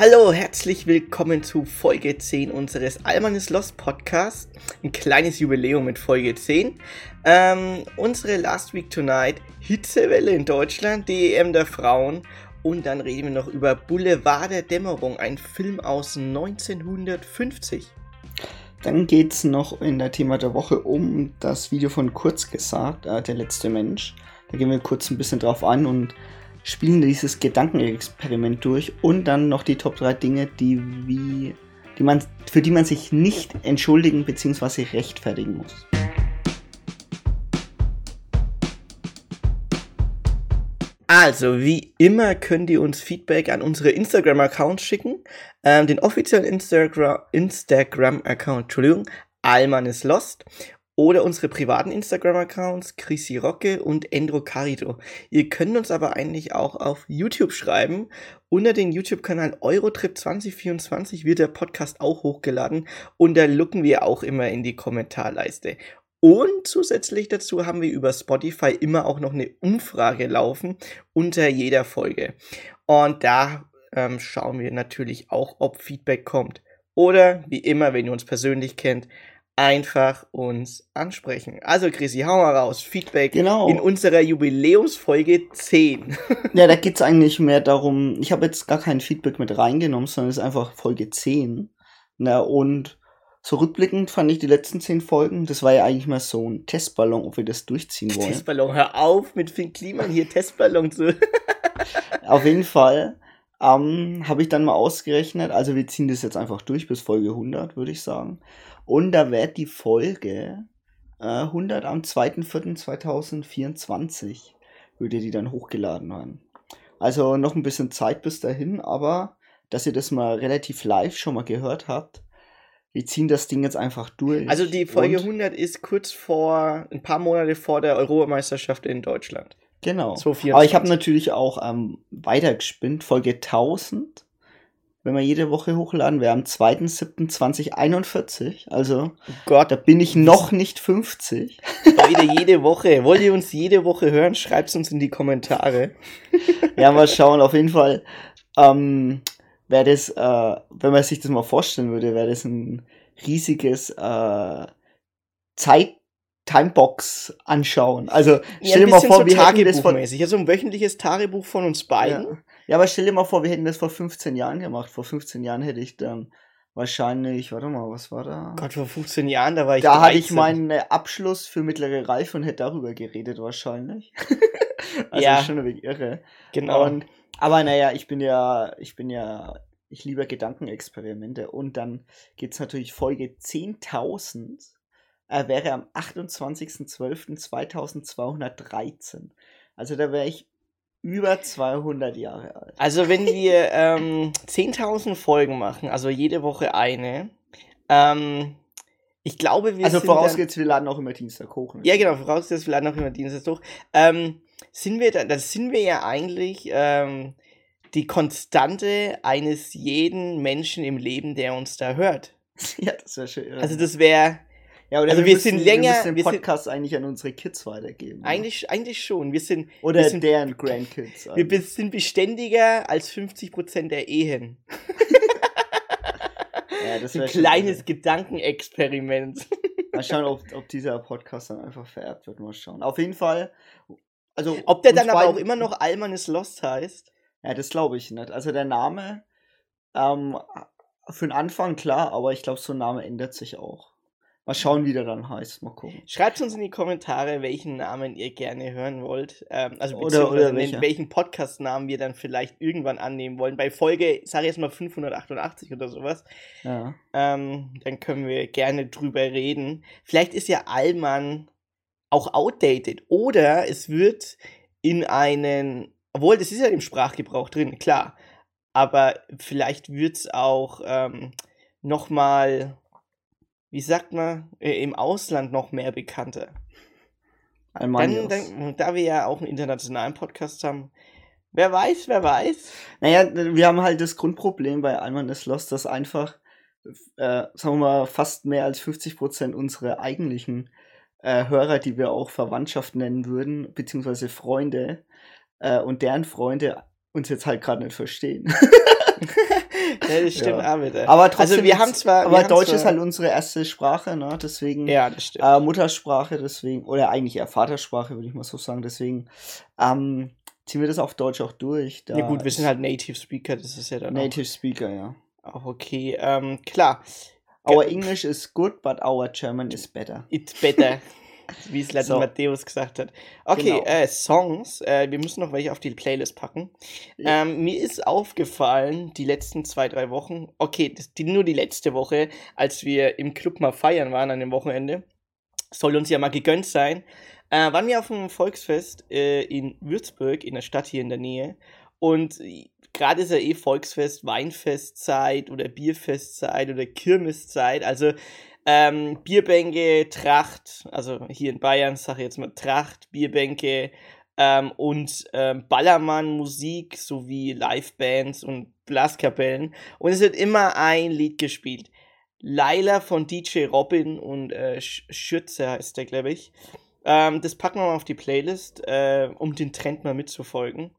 Hallo, herzlich willkommen zu Folge 10 unseres Alman is Lost Podcast. Ein kleines Jubiläum mit Folge 10. Ähm, unsere Last Week Tonight Hitzewelle in Deutschland, die EM der Frauen. Und dann reden wir noch über Boulevard der Dämmerung, ein Film aus 1950. Dann geht es noch in der Thema der Woche um das Video von Kurz gesagt, äh, der letzte Mensch. Da gehen wir kurz ein bisschen drauf an und spielen dieses Gedankenexperiment durch und dann noch die Top 3 Dinge, die wie, die man, für die man sich nicht entschuldigen bzw. rechtfertigen muss. Also, wie immer könnt ihr uns Feedback an unsere Instagram-Accounts schicken. Ähm, den offiziellen Instagram-Account, Instagram Entschuldigung, Alman ist Lost oder unsere privaten Instagram-Accounts Chrissy Rocke und Endro Carito. Ihr könnt uns aber eigentlich auch auf YouTube schreiben. Unter den YouTube-Kanal Eurotrip 2024 wird der Podcast auch hochgeladen und da looken wir auch immer in die Kommentarleiste. Und zusätzlich dazu haben wir über Spotify immer auch noch eine Umfrage laufen unter jeder Folge. Und da ähm, schauen wir natürlich auch, ob Feedback kommt. Oder wie immer, wenn ihr uns persönlich kennt, einfach uns ansprechen. Also Chrissy, hau mal raus. Feedback genau. in unserer Jubiläumsfolge 10. ja, da geht es eigentlich mehr darum, ich habe jetzt gar kein Feedback mit reingenommen, sondern es ist einfach Folge 10. Na, und so rückblickend fand ich die letzten 10 Folgen, das war ja eigentlich mal so ein Testballon, ob wir das durchziehen wollen. Testballon, hör auf mit Finn Kliman hier Testballon zu. Auf jeden Fall ähm, habe ich dann mal ausgerechnet, also wir ziehen das jetzt einfach durch bis Folge 100, würde ich sagen. Und da wird die Folge äh, 100 am 2.4.2024 würde die dann hochgeladen werden. Also noch ein bisschen Zeit bis dahin, aber dass ihr das mal relativ live schon mal gehört habt, wir ziehen das Ding jetzt einfach durch. Also die Folge 100 ist kurz vor, ein paar Monate vor der Europameisterschaft in Deutschland. Genau. Aber ich habe natürlich auch ähm, weitergespinnt, Folge 1000 wenn wir jede Woche hochladen. Wir haben 2.7.2041. Also, oh Gott, da bin ich noch nicht 50. Beide jede Woche. Wollt ihr uns jede Woche hören? Schreibt es uns in die Kommentare. ja, mal schauen. Auf jeden Fall ähm, wäre das, äh, wenn man sich das mal vorstellen würde, wäre das ein riesiges äh, Zeit Timebox anschauen. Also stell ja, dir mal vor, so wir hätten das von also ein wöchentliches Tagebuch von uns beiden. Ja. ja. aber stell dir mal vor, wir hätten das vor 15 Jahren gemacht. Vor 15 Jahren hätte ich dann wahrscheinlich, warte mal, was war da? Gott, vor 15 Jahren, da war ich Da 13. hatte ich meinen äh, Abschluss für mittlere Reife und hätte darüber geredet wahrscheinlich. also ja. schon ein wenig irre. Genau. Und, aber naja, ich bin ja, ich bin ja, ich liebe Gedankenexperimente und dann geht es natürlich Folge 10.000 er wäre am 28.12.2213. Also da wäre ich über 200 Jahre alt. Also wenn wir ähm, 10.000 Folgen machen, also jede Woche eine, ähm, ich glaube, wir Also vorausgesetzt, wir laden auch immer Dienstag hoch. Ne? Ja, genau, vorausgesetzt, wir laden auch immer Dienstag hoch. Ähm, sind wir dann, das sind wir ja eigentlich ähm, die Konstante eines jeden Menschen im Leben, der uns da hört. ja, das wäre schön. Also das wäre ja, oder also wir, wir müssen, sind länger. Wir müssen den Podcast sind, eigentlich an unsere Kids weitergeben. Eigentlich, oder? eigentlich schon. Wir sind. Oder wir sind, deren Grandkids. Eigentlich. Wir sind beständiger als 50% der Ehen. ja, das Ein kleines Gedankenexperiment. Mal schauen, ob, ob dieser Podcast dann einfach vererbt wird. Mal schauen. Auf jeden Fall. Also, ob der dann aber auch immer noch Alman is Lost heißt? Ja, das glaube ich nicht. Also der Name, ähm, für den Anfang klar, aber ich glaube, so ein Name ändert sich auch. Mal schauen, wie der dann heißt. Mal gucken. Schreibt uns in die Kommentare, welchen Namen ihr gerne hören wollt. Ähm, also oder, oder welche. welchen Podcast-Namen wir dann vielleicht irgendwann annehmen wollen. Bei Folge, sage ich jetzt mal 588 oder sowas. Ja. Ähm, dann können wir gerne drüber reden. Vielleicht ist ja Allmann auch outdated. Oder es wird in einen, obwohl das ist ja im Sprachgebrauch drin, klar. Aber vielleicht wird es auch ähm, nochmal wie sagt man, äh, im Ausland noch mehr bekannter. Dann, dann, da wir ja auch einen internationalen Podcast haben, wer weiß, wer weiß. Naja, wir haben halt das Grundproblem bei Alman is Lost, dass einfach, äh, sagen wir mal, fast mehr als 50% unserer eigentlichen äh, Hörer, die wir auch Verwandtschaft nennen würden, beziehungsweise Freunde äh, und deren Freunde uns jetzt halt gerade nicht verstehen. ja, das stimmt Ja. auch wieder. Aber trotzdem, also wir haben zwar. aber Deutsch zwar, ist halt unsere erste Sprache, ne? Deswegen Ja, das stimmt. äh, Muttersprache, deswegen, oder eigentlich eher Vatersprache, würde ich mal so sagen. Deswegen ähm, ziehen wir das auf Deutsch auch durch. Ja gut, wir sind halt Native Speaker, das ist ja dann Native Speaker, ja. auch, auch okay. Ähm, klar, Our English is good, but our German is better. it's better. Wie es Latin So. Matthäus gesagt hat. Okay, Genau. äh, Songs. Äh, wir müssen noch welche auf die Playlist packen. Ja. Ähm, mir ist aufgefallen, die letzten zwei, drei Wochen, okay, das, die, nur die letzte Woche, als wir im Club mal feiern waren an dem Wochenende, soll uns ja mal gegönnt sein, äh, waren wir auf einem Volksfest äh, in Würzburg, in der Stadt hier in der Nähe. Und äh, gerade ist ja eh Volksfest, Weinfestzeit oder Bierfestzeit oder Kirmeszeit. Also ähm, Bierbänke, Tracht, also hier in Bayern sage ich jetzt mal Tracht, Bierbänke ähm, und ähm, Ballermann-Musik sowie Livebands und Blaskapellen. Und es wird immer ein Lied gespielt. Laila von DJ Robin und äh, Sch- Schütze heißt der, glaube ich. Ähm, das packen wir mal auf die Playlist, äh, um den Trend mal mitzufolgen.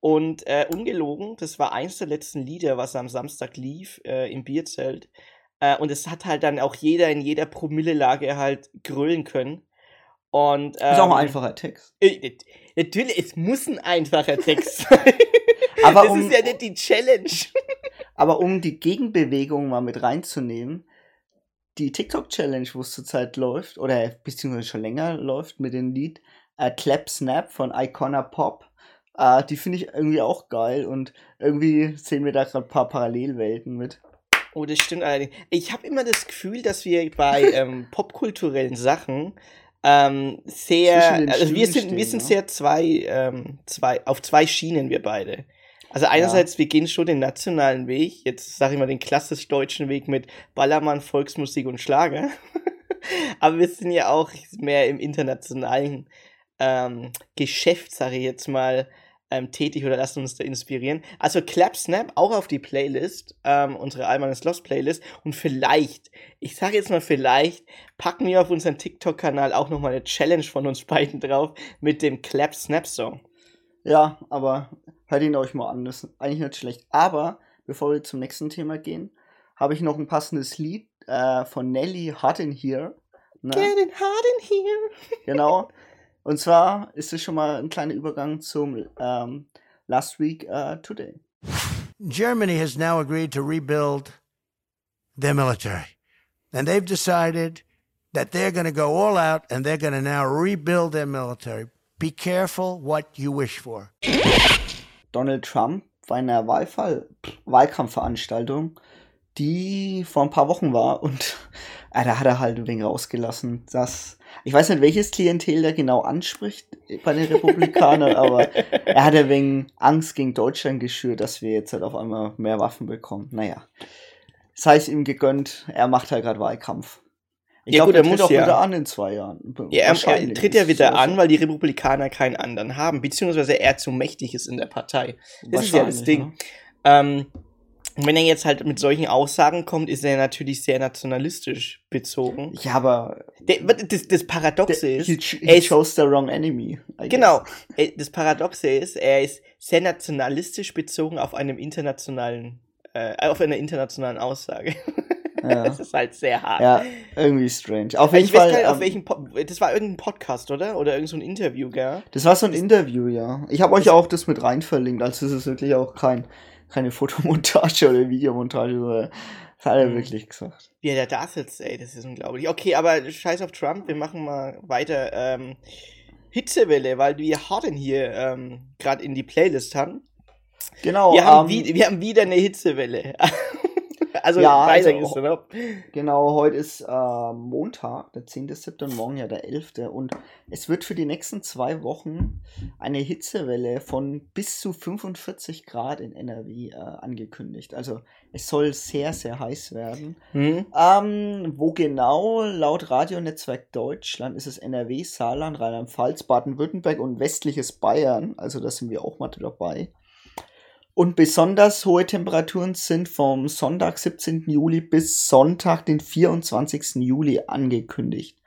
Und äh, ungelogen, das war eins der letzten Lieder, was am Samstag lief äh, im Bierzelt. Äh, und es hat halt dann auch jeder in jeder Promillelage halt grölen können. Und, ähm, ist auch ein einfacher Text. äh, Natürlich, es muss ein einfacher Text sein. Aber das um- ist ja nicht die Challenge. Aber um die Gegenbewegung mal mit reinzunehmen, die TikTok-Challenge, wo es zurzeit läuft, oder beziehungsweise schon länger läuft mit dem Lied äh, Clap Snap von Icona Pop, äh, die finde ich irgendwie auch geil und irgendwie sehen wir da gerade ein paar Parallelwelten mit. Oh, das stimmt allerdings. Ich habe immer das Gefühl, dass wir bei ähm, popkulturellen Sachen ähm, sehr, also wir sind, wir stehen, sind ne? sehr zwei, ähm, zwei, auf zwei Schienen wir beide. Also einerseits, wir gehen schon den nationalen Weg, jetzt sage ich mal den klassisch deutschen Weg mit Ballermann, Volksmusik und Schlager. Aber wir sind ja auch mehr im internationalen ähm, Geschäft, sage ich jetzt mal, ähm, tätig oder lassen uns da inspirieren. Also Clap Snap auch auf die Playlist, ähm, unsere Alman is Lost Playlist. Und vielleicht, ich sage jetzt mal vielleicht, packen wir auf unseren TikTok-Kanal auch nochmal eine Challenge von uns beiden drauf mit dem Clap Snap Song. Ja, aber hört ihn euch mal an, das ist eigentlich nicht schlecht. Aber bevor wir zum nächsten Thema gehen, habe ich noch ein passendes Lied äh, von Nelly Hot in Here. Ne? Getting hot in here. Genau. Und zwar ist es schon mal ein kleiner Übergang zum ähm, Last Week uh, Today. Germany has now agreed to rebuild their military. And they've decided that they're going to go all out and they're going to now rebuild their military. Be careful what you wish for. Donald Trump bei einer Wahlfall Wahlkampfveranstaltung, die vor ein paar Wochen war und äh, da hat er halt ein wenig rausgelassen, dass ich weiß nicht, welches Klientel der genau anspricht bei den Republikanern, aber er hat ein wenig Angst gegen Deutschland geschürt, dass wir jetzt halt auf einmal mehr Waffen bekommen. Naja, sei es ihm gegönnt, er macht halt gerade Wahlkampf. Ich Ja, glaube, er tritt muss auch ja. wieder an in zwei Jahren. Ja, er, er tritt ja wieder so- an, weil die Republikaner keinen anderen haben, beziehungsweise er zu mächtig ist in der Partei. Das ist ja das Ding. Ähm, und wenn er jetzt halt mit solchen Aussagen kommt, ist er natürlich sehr nationalistisch bezogen. Ja, aber Der, das, das Paradoxe der, ist, he, he er ist chose the wrong enemy. Genau. Äh, Das Paradoxe ist, er ist sehr nationalistisch bezogen auf einem internationalen, äh, auf einer internationalen Aussage. Ja. Das ist halt sehr hart. ja, irgendwie strange. Auf jeden Ich weiß Fall. gar nicht, auf ähm, welchem po das war irgendein Podcast, oder? Oder irgendein so ein Interview, gell? das war so ein Interview, ja. Ich habe euch auch das mit rein verlinkt, also es ist wirklich auch kein, keine Fotomontage oder Videomontage, sondern das hat er Mhm. wirklich gesagt. Wie er da sitzt, ey, das ist unglaublich. Okay, aber scheiß auf Trump, wir machen mal weiter. Ähm, Hitzewelle, weil wir Harden hier ähm, gerade in die Playlist haben. Genau, Wir haben, ähm, wir haben wieder eine Hitzewelle. also Ja, also- geht's dann ab. Genau, heute ist äh, Montag, der 10.7. und morgen ja der 11. Und es wird für die nächsten zwei Wochen eine Hitzewelle von bis zu 45 Grad in NRW äh, angekündigt. Also es soll sehr, sehr heiß werden. Hm? Ähm, wo genau? Laut Radionetzwerk Deutschland ist es NRW, Saarland, Rheinland-Pfalz, Baden-Württemberg und westliches Bayern. Also da sind wir auch mal dabei. Und besonders hohe Temperaturen sind vom Sonntag, 17. Juli bis Sonntag, den 24. Juli angekündigt.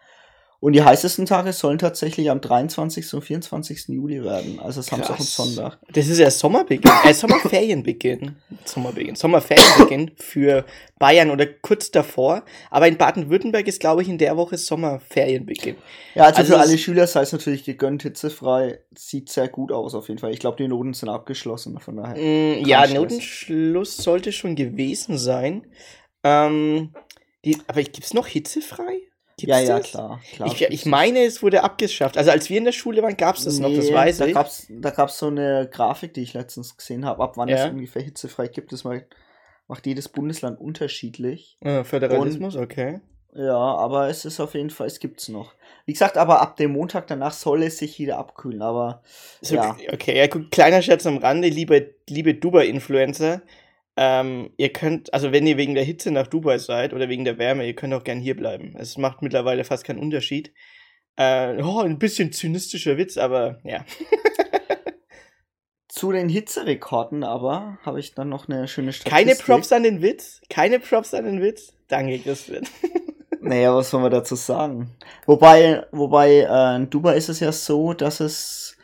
Und die heißesten Tage sollen tatsächlich am 23. und 24. Juli werden. Also Samstag und. Sonntag. Das ist ja Sommerbeginn, äh, Sommerferienbeginn. Sommerbeginn, Sommerferienbeginn für Bayern oder kurz davor. Aber in Baden-Württemberg ist, glaube ich, in der Woche Sommerferienbeginn. Ja, also, Also für es- alle Schüler sei es natürlich gegönnt, hitzefrei. Sieht sehr gut aus auf jeden Fall. Ich glaube, die Noten sind abgeschlossen, von daher. Mm, ja. Notenschluss sollte schon gewesen sein. Ähm, die, aber gibt's noch hitzefrei? Gibt's ja, ja, das? klar. klar Ich, ich meine, es wurde abgeschafft. Also als wir in der Schule waren, gab's das noch, das Nee, weiß da ich. Gab's, da gab es so eine Grafik, die ich letztens gesehen habe, ab wann Ja. es ungefähr hitzefrei gibt. Das macht, macht jedes Bundesland unterschiedlich. Äh, Föderalismus, okay. Ja, aber es ist auf jeden Fall, es gibt's noch. Wie gesagt, aber ab dem Montag danach soll es sich wieder abkühlen. Aber So, ja, Okay, ja, gut, kleiner Scherz am Rande, liebe, liebe Dubai-Influencer. Ähm, ihr könnt, also wenn ihr wegen der Hitze nach Dubai seid oder wegen der Wärme, ihr könnt auch gern hier bleiben. Es macht mittlerweile fast keinen Unterschied. Äh, oh, ein bisschen zynistischer Witz, aber ja. zu den Hitzerekorden aber habe ich dann noch eine schöne Statistik. Keine Props an den Witz? Keine Props an den Witz? Danke, Christian. Naja, was soll man dazu sagen? Wobei, wobei, äh, in Dubai ist es ja so, dass es,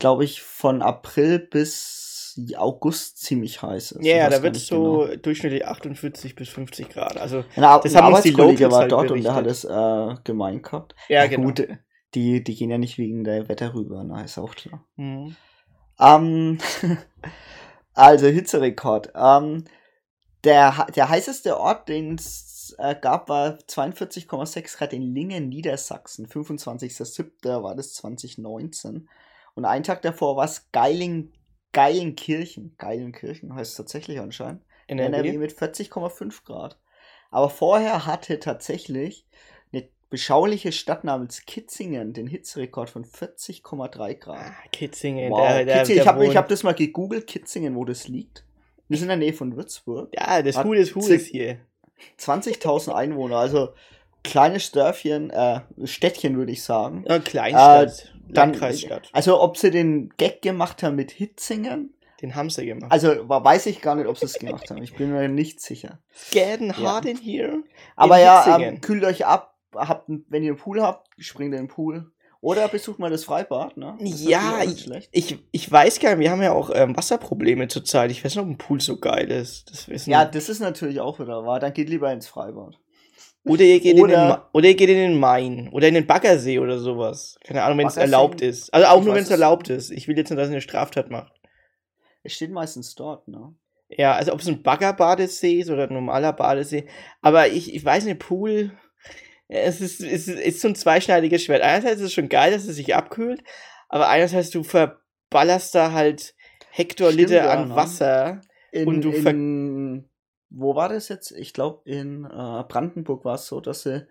glaube ich, von April bis August ziemlich heiß ist. Ja, ja, weiß da wird nicht so genau. durchschnittlich 48 bis 50 Grad. Also, Ein, das ein haben uns die Arbeitskollege Locals war halt dort und der hat berichtet. es äh, gemeint gehabt. ja, Na genau. Gut, die, die gehen ja nicht wegen der Wetter rüber, na, ist auch klar. Mhm. Ähm, also Hitzerekord. Ähm, der, der heißeste Ort, den es äh, gab, war 42,6 Grad in Lingen, Niedersachsen. 25.07. war das 2019. Und einen Tag davor war es Geiling, Geilenkirchen. Geilenkirchen heißt es tatsächlich anscheinend. In NRW NRW. mit 40,5 Grad. Aber vorher hatte tatsächlich eine beschauliche Stadt namens Kitzingen den Hitzerekord von 40,3 Grad. Ah, Kitzingen, Wow. der, der, Kitzingen, der ich habe hab das mal gegoogelt, Kitzingen, wo das liegt. Das ist in der Nähe von Würzburg. Ja, das Hat Hu des Hu zir- ist hier. 20.000 Einwohner, also kleines Dörfchen, äh, Städtchen würde ich sagen. Ja, Kleinstadt, dann- Landkreisstadt. Also ob sie den Gag gemacht haben mit Hitzingen, Den haben sie gemacht. also weiß ich gar nicht, ob sie es gemacht haben. Ich bin mir nicht sicher. Getting ja. hard in here. Aber In ja, ähm, kühlt euch ab, habt, wenn ihr einen Pool habt, springt in den Pool. Oder besucht mal das Freibad, ne? Das Ja, ich, ich weiß gar nicht, wir haben ja auch ähm, Wasserprobleme zurzeit. Ich weiß nicht, ob ein Pool so geil ist. Das wissen Ja, das ist natürlich auch wieder wahr. Dann geht lieber ins Freibad. Oder, ihr geht in den, oder- oder ihr geht in den Main oder in den Baggersee oder sowas. Keine Ahnung, wenn es erlaubt ist. Also auch nur, wenn es es- erlaubt ist. Ich will jetzt nicht, dass ihr eine Straftat macht. Es steht meistens dort, ne? Ja, also ob es ein Baggerbadesee ist oder ein normaler Badesee. Aber ich, ich weiß nicht, Pool, es ist, es ist, ist so ein zweischneidiges Schwert. Einerseits ist es schon geil, dass es sich abkühlt, aber einerseits du verballerst da halt Hektoliter Stimmt, ja, an ne? Wasser. In, Und du in, wo war das jetzt? Ich glaube, in äh, Brandenburg war es so, dass sie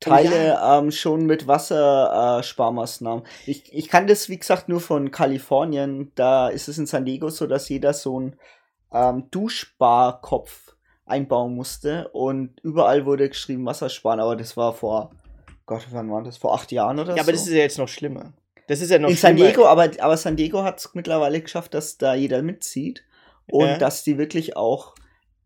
Teile ähm, schon mit Wassersparmaßnahmen. Äh, ich, ich kann das, wie gesagt, nur von Kalifornien. Da ist es in San Diego so, dass jeder so einen ähm, Duschbarkopf einbauen musste. Und überall wurde geschrieben Wassersparen, aber das war vor, Gott, wann war das? Vor acht Jahren oder Ja, so? aber das ist ja jetzt noch schlimmer. Das ist ja noch in San. Diego, aber, aber San Diego hat es mittlerweile geschafft, dass da jeder mitzieht und Ja. dass die wirklich auch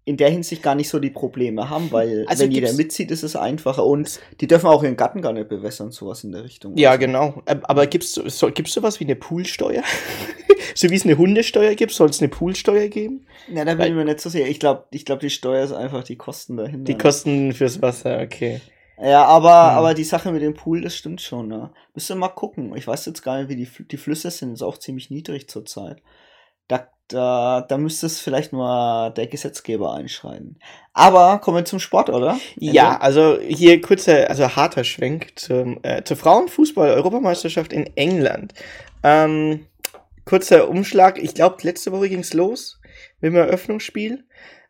in der Hinsicht gar nicht so die Probleme haben, weil Also wenn jeder mitzieht, ist es einfacher und die dürfen auch ihren Garten gar nicht bewässern, sowas in der Richtung. Ja, Also, genau. Ähm, Aber gibt's so, so, gibt's sowas wie eine Poolsteuer? so wie es eine Hundesteuer gibt, soll es eine Poolsteuer geben? Na, da bin ich mir nicht so sicher. Ich glaube, ich glaub, die Steuer ist einfach die Kosten dahinter. Die Kosten fürs Wasser, okay. Ja, aber, Hm. aber die Sache mit dem Pool, das stimmt schon, ne? Müsst ihr mal gucken. Ich weiß jetzt gar nicht, wie die, die Flüsse sind, ist auch ziemlich niedrig zurzeit. Da, da, da müsste es vielleicht mal der Gesetzgeber einschreiten. Aber kommen wir zum Sport, oder? Ja, also hier kurzer, also harter Schwenk zum, äh, zur Frauenfußball-Europameisterschaft in England. Ähm, kurzer Umschlag, ich glaube, letzte Woche ging's los mit dem Eröffnungsspiel.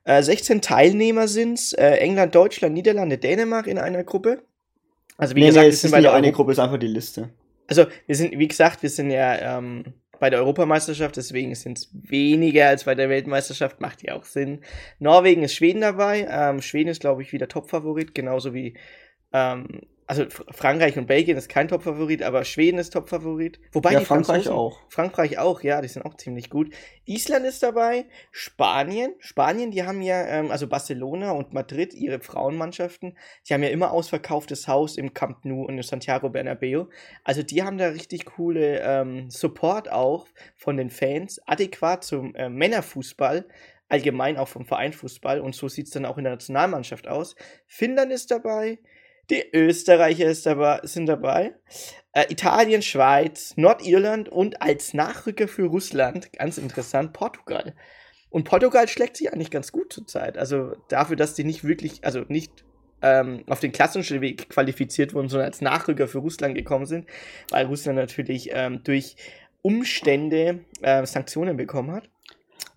Äh, 16 Teilnehmer sind's, äh, England, Deutschland, Niederlande, Dänemark in einer Gruppe. Also wie Nee, gesagt, nee, wir es sind ist bei nicht der eine Gruppe, ist einfach die Liste. Also wir sind, wie gesagt, wir sind ja ähm, bei der Europameisterschaft, deswegen sind es weniger als bei der Weltmeisterschaft, macht ja auch Sinn. Norwegen ist Schweden dabei, ähm, Schweden ist, glaube ich, wieder Topfavorit, genauso wie ähm, also Frankreich und Belgien ist kein Top-Favorit, aber Schweden ist Top-Favorit. Wobei ja, die Frankreich Franzosen, auch. Frankreich auch, ja, die sind auch ziemlich gut. Island ist dabei, Spanien. Spanien, die haben ja, ähm, also Barcelona und Madrid, ihre Frauenmannschaften, die haben ja immer ausverkauftes Haus im Camp Nou und im Santiago Bernabeu. Also die haben da richtig coole ähm, Support auch von den Fans, adäquat zum äh, Männerfußball allgemein auch vom Vereinfußball und so sieht es dann auch in der Nationalmannschaft aus. Finnland ist dabei, die Österreicher dabei, sind dabei, äh, Italien, Schweiz, Nordirland und als Nachrücker für Russland, ganz interessant, Portugal. Und Portugal schlägt sich eigentlich ganz gut zurzeit. Also dafür, dass die nicht wirklich, also nicht ähm, auf den klassischen Weg qualifiziert wurden, sondern als Nachrücker für Russland gekommen sind, weil Russland natürlich ähm, durch Umstände äh, Sanktionen bekommen hat.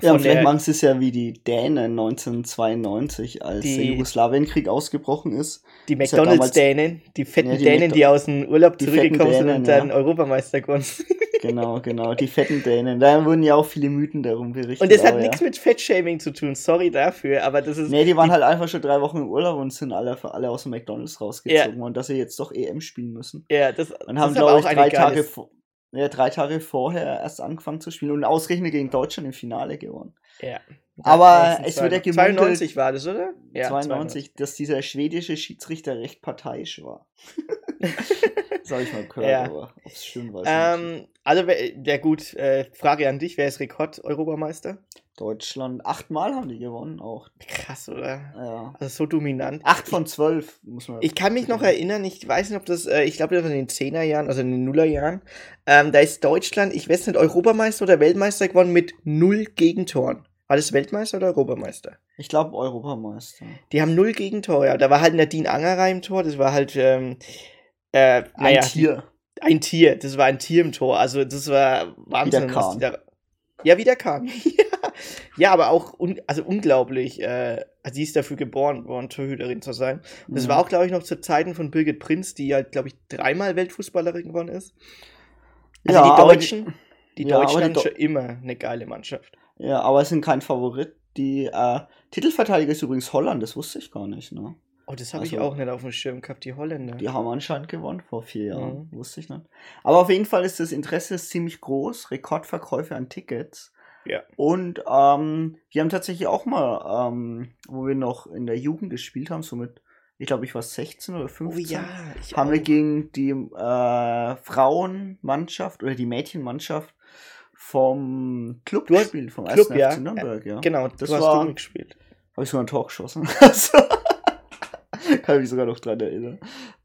Ja, und vielleicht machen sie es ja wie die Dänen 1992, als Die- der Jugoslawienkrieg ausgebrochen ist. Die ja McDonalds-Dänen, die fetten Ja, die Dänen, McDo- die aus dem Urlaub die zurückgekommen sind und dann ja. Europameister geworden sind. Genau, genau, die fetten Dänen. Da wurden ja auch viele Mythen darum berichtet. Und das hat nichts ja. mit Fettshaming zu tun, sorry dafür, aber das ist. Nee, die waren halt einfach schon drei Wochen im Urlaub und sind alle, alle aus dem McDonalds rausgezogen und dass sie jetzt doch EM spielen müssen. ja, das, Und haben, glaube ich, auch drei Tage, vor- ja, drei Tage vorher erst angefangen zu spielen und ausgerechnet gegen Deutschland im Finale gewonnen. Ja. Aber es wird ja gemunkelt- 92 war das, oder? 92, dass dieser schwedische Schiedsrichter recht parteiisch war. das habe ich mal gehört, Ja. aber ob es ich nicht. Ähm, also, ja gut, äh, Frage an dich, wer ist Rekord-Europameister? Deutschland, achtmal haben die gewonnen auch. Krass, oder? Ja. Also so dominant. Acht von zwölf, muss man. Ich kann mich noch erinnern, ich weiß nicht, ob das, äh, ich glaube, das war in den 10er Jahren, also in den Nullerjahren. Ähm, da ist Deutschland, ich weiß nicht, Europameister oder Weltmeister geworden mit null Gegentoren. War das Weltmeister oder Europameister? Ich glaube Europameister. Die haben null Gegentore. Ja. Da war halt Nadine Angerer im Tor, das war halt, ähm, äh, Ein naja, Tier. Ein Tier, das war ein Tier im Tor. Also das war Wahnsinn. Wie der was Kahn. die da, ja, wie der Kahn. ja. ja, aber auch un, also unglaublich. Äh, also sie ist dafür geboren worden, Torhüterin zu sein. Und das Ja. war auch, glaube ich, noch zu Zeiten von Birgit Prinz, die halt, glaube ich, dreimal Weltfußballerin geworden ist. Also Ja, die Deutschen, die, ja, aber Deutschen die haben schon immer eine geile Mannschaft. Ja, aber es sind kein Favorit. Die äh, Titelverteidiger ist übrigens Holland, das wusste ich gar nicht, ne? Oh, das habe ich Also- auch nicht auf dem Schirm gehabt, die Holländer. Die haben anscheinend gewonnen vor vier Jahren. Mhm. Wusste ich nicht. Aber auf jeden Fall ist das Interesse ziemlich groß. Rekordverkäufe an Tickets. Ja. Und ähm, wir haben tatsächlich auch mal, ähm, wo wir noch in der Jugend gespielt haben, so mit, ich glaube, ich war 16 oder oh 15. ja, ich haben wir auch. gegen die äh, Frauenmannschaft oder die Mädchenmannschaft vom Club Du hast- gespielt, vom Club, 1. ja. FC Nürnberg, ja. Genau, Das du hast war- du gespielt. Habe ich sogar ein Tor geschossen. Kann ich mich sogar noch dran erinnern.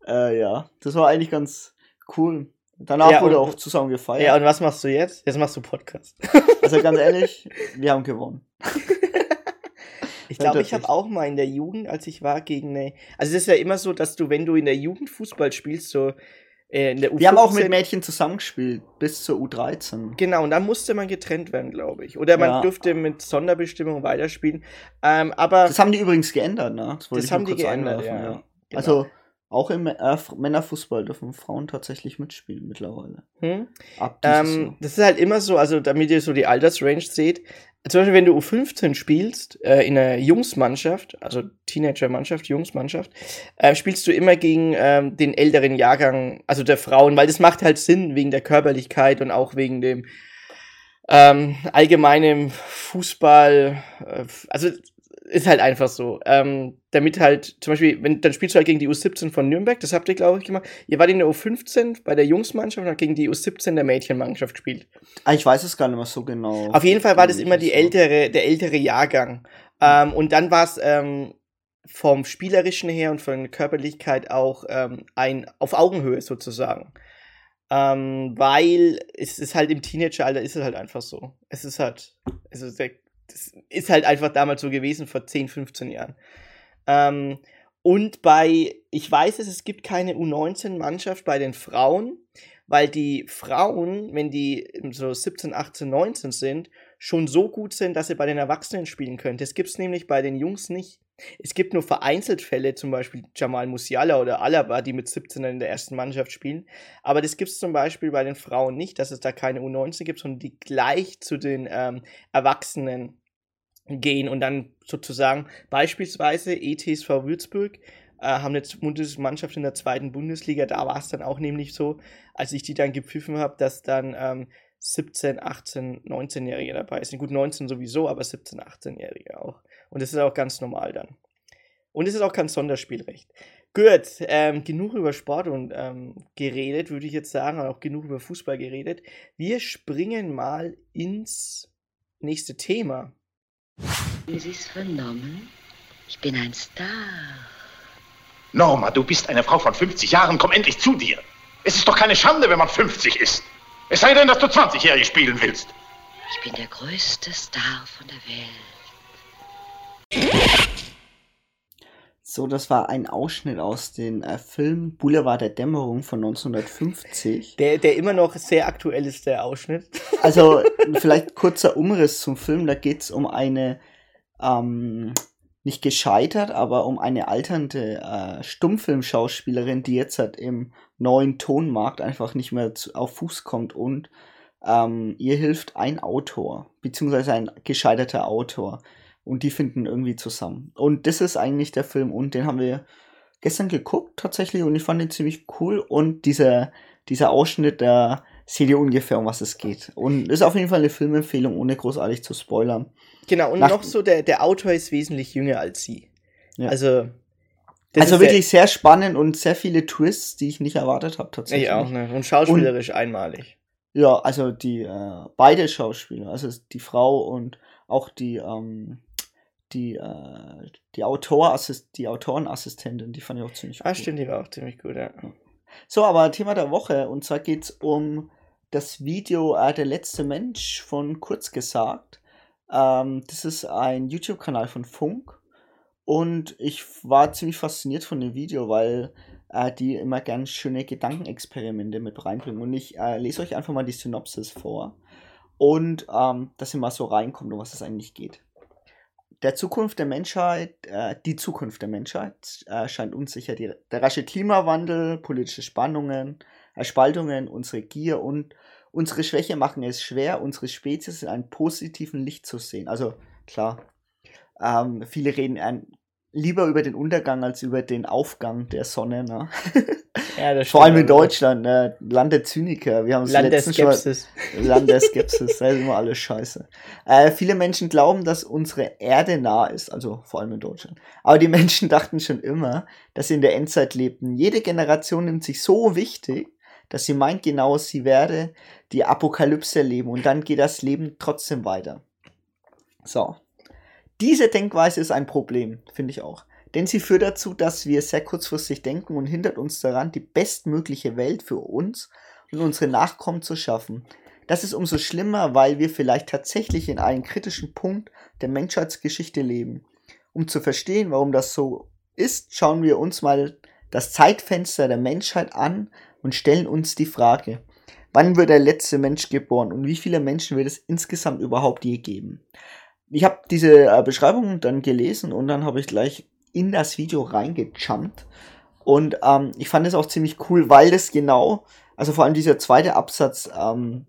Äh, ja, das war eigentlich ganz cool. Danach Ja, wurde auch zusammen gefeiert. Ja, und was machst du jetzt? Jetzt machst du Podcast. also ganz ehrlich, wir haben gewonnen. Ich glaube, ich habe auch mal in der Jugend, als ich war, gegen eine. Also, es ist ja immer so, dass du, wenn du in der Jugend Fußball spielst, so äh, in der U15. Wir haben auch mit Mädchen zusammengespielt, bis zur U13. Genau, und da musste man getrennt werden, glaube ich. Oder man Ja. durfte mit Sonderbestimmung weiterspielen. Ähm, aber Das haben die übrigens geändert, ne? wollte Das ich haben die kurz geändert, einwerfen, ja. Genau. Also auch im äh, Männerfußball dürfen Frauen tatsächlich mitspielen mittlerweile. hm? Ab ähm, das ist halt immer so, also damit ihr so die Altersrange seht. Zum Beispiel, wenn du U15 spielst, äh, in einer Jungsmannschaft, also Teenager-Mannschaft, Jungsmannschaft, äh, spielst du immer gegen ähm, den älteren Jahrgang, also der Frauen, weil das macht halt Sinn wegen der Körperlichkeit und auch wegen dem ähm, allgemeinen Fußball. Äh, also ist halt einfach so. Ähm, damit halt, zum Beispiel, wenn, dann spielst du halt gegen die U17 von Nürnberg, das habt ihr, glaube ich, gemacht. Ihr wart in der U15 bei der Jungsmannschaft und habt gegen die U17 der Mädchenmannschaft gespielt. Ah, ich weiß es gar nicht mehr so genau. Auf jeden Fall war das immer die ältere, der ältere Jahrgang. Ähm, und dann war es ähm, vom Spielerischen her und von der Körperlichkeit auch ähm, ein auf Augenhöhe sozusagen. Ähm, weil es ist halt im Teenageralter ist es halt einfach so. Es ist halt, es ist, das ist halt einfach damals so gewesen vor 10, 15 Jahren. Ähm, und bei, ich weiß es, es gibt keine U19-Mannschaft bei den Frauen, weil die Frauen, wenn die so 17, 18, 19 sind, schon so gut sind, dass sie bei den Erwachsenen spielen können. Das gibt es nämlich bei den Jungs nicht. Es gibt nur vereinzelt Fälle, zum Beispiel Jamal Musiala oder Alaba, die mit 17 in der ersten Mannschaft spielen. Aber das gibt es zum Beispiel bei den Frauen nicht, dass es da keine U19 gibt, sondern die gleich zu den ähm, Erwachsenen gehen und dann sozusagen beispielsweise ETSV Würzburg äh, haben eine Bundesmannschaft in der zweiten Bundesliga. Da war es dann auch nämlich so, als ich die dann gepfiffen habe, dass dann ähm, 17, 18, 19-Jährige dabei sind. Gut, 19 sowieso, aber 17, 18-Jährige auch. Und das ist auch ganz normal dann. Und es ist auch kein Sonderspielrecht. Gut, ähm, genug über Sport und ähm, geredet, würde ich jetzt sagen, und auch genug über Fußball geredet. Wir springen mal ins nächste Thema. Sie es vernommen? Ich bin ein Star. Norma, du bist eine Frau von 50 Jahren, komm endlich zu dir. Es ist doch keine Schande, wenn man 50 ist. Es sei denn, dass du 20-Jährige spielen willst. Ich bin der größte Star von der Welt. So, das war ein Ausschnitt aus dem äh, Film Boulevard der Dämmerung von 1950. Der, der immer noch sehr aktuell ist, der Ausschnitt. Also, vielleicht kurzer Umriss zum Film. Da geht es um eine, ähm, nicht gescheitert, aber um eine alternde äh, Stummfilmschauspielerin, die jetzt halt im neuen Tonmarkt einfach nicht mehr zu, auf Fuß kommt und ähm, ihr hilft ein Autor, beziehungsweise ein gescheiterter Autor. Und die finden irgendwie zusammen. Und das ist eigentlich der Film. Und den haben wir gestern geguckt tatsächlich. Und ich fand den ziemlich cool. Und dieser, dieser Ausschnitt, da seht ihr ungefähr, um was es geht. Und ist auf jeden Fall eine Filmempfehlung, ohne großartig zu spoilern. Genau, und Nach- noch so, der, der Autor ist wesentlich jünger als sie. Ja. Also, also wirklich sehr spannend und sehr viele Twists, die ich nicht erwartet habe tatsächlich. ich auch, ne? Und schauspielerisch einmalig. Ja, also die äh, beide Schauspieler, also die Frau und auch die ähm, die äh, die Autorassist die Autorenassistentin, die fand ich auch ziemlich Ah, cool. stimmt, die war auch ziemlich gut, ja. So, aber Thema der Woche und zwar geht's um das Video äh, Der letzte Mensch von Kurz gesagt. Ähm, das ist ein YouTube-Kanal von Funk und ich war ziemlich fasziniert von dem Video, weil äh, die immer ganz schöne Gedankenexperimente mit reinbringen. Und ich äh, lese euch einfach mal die Synopsis vor und ähm, dass ihr mal so reinkommt, um was es eigentlich geht. Der Zukunft der Menschheit, äh, die Zukunft der Menschheit äh, scheint unsicher. Die, der rasche Klimawandel, politische Spannungen, äh, Spaltungen, unsere Gier und unsere Schwäche machen es schwer, unsere Spezies in einem positiven Licht zu sehen. Also klar, ähm, viele reden ein, lieber über den Untergang als über den Aufgang der Sonne. Ne? ja Vor allem in Deutschland, ne? Land der Zyniker. Wir haben es Land der mal- Skepsis. Land der Skepsis, da ist immer alles scheiße. Äh, viele Menschen glauben, dass unsere Erde nah ist, also vor allem in Deutschland. Aber die Menschen dachten schon immer, dass sie in der Endzeit lebten. Jede Generation nimmt sich so wichtig, dass sie meint, genau sie werde die Apokalypse erleben und dann geht das Leben trotzdem weiter. So. Diese Denkweise ist ein Problem, finde ich auch. Denn sie führt dazu, dass wir sehr kurzfristig denken und hindert uns daran, die bestmögliche Welt für uns und unsere Nachkommen zu schaffen. Das ist umso schlimmer, weil wir vielleicht tatsächlich in einem kritischen Punkt der Menschheitsgeschichte leben. Um zu verstehen, warum das so ist, schauen wir uns mal das Zeitfenster der Menschheit an und stellen uns die Frage, wann wird der letzte Mensch geboren und wie viele Menschen wird es insgesamt überhaupt je geben? Ich habe diese äh, Beschreibung dann gelesen und dann habe ich gleich in das Video reingejumpt und ähm, ich fand es auch ziemlich cool, weil das genau, also vor allem dieser zweite Absatz, ähm,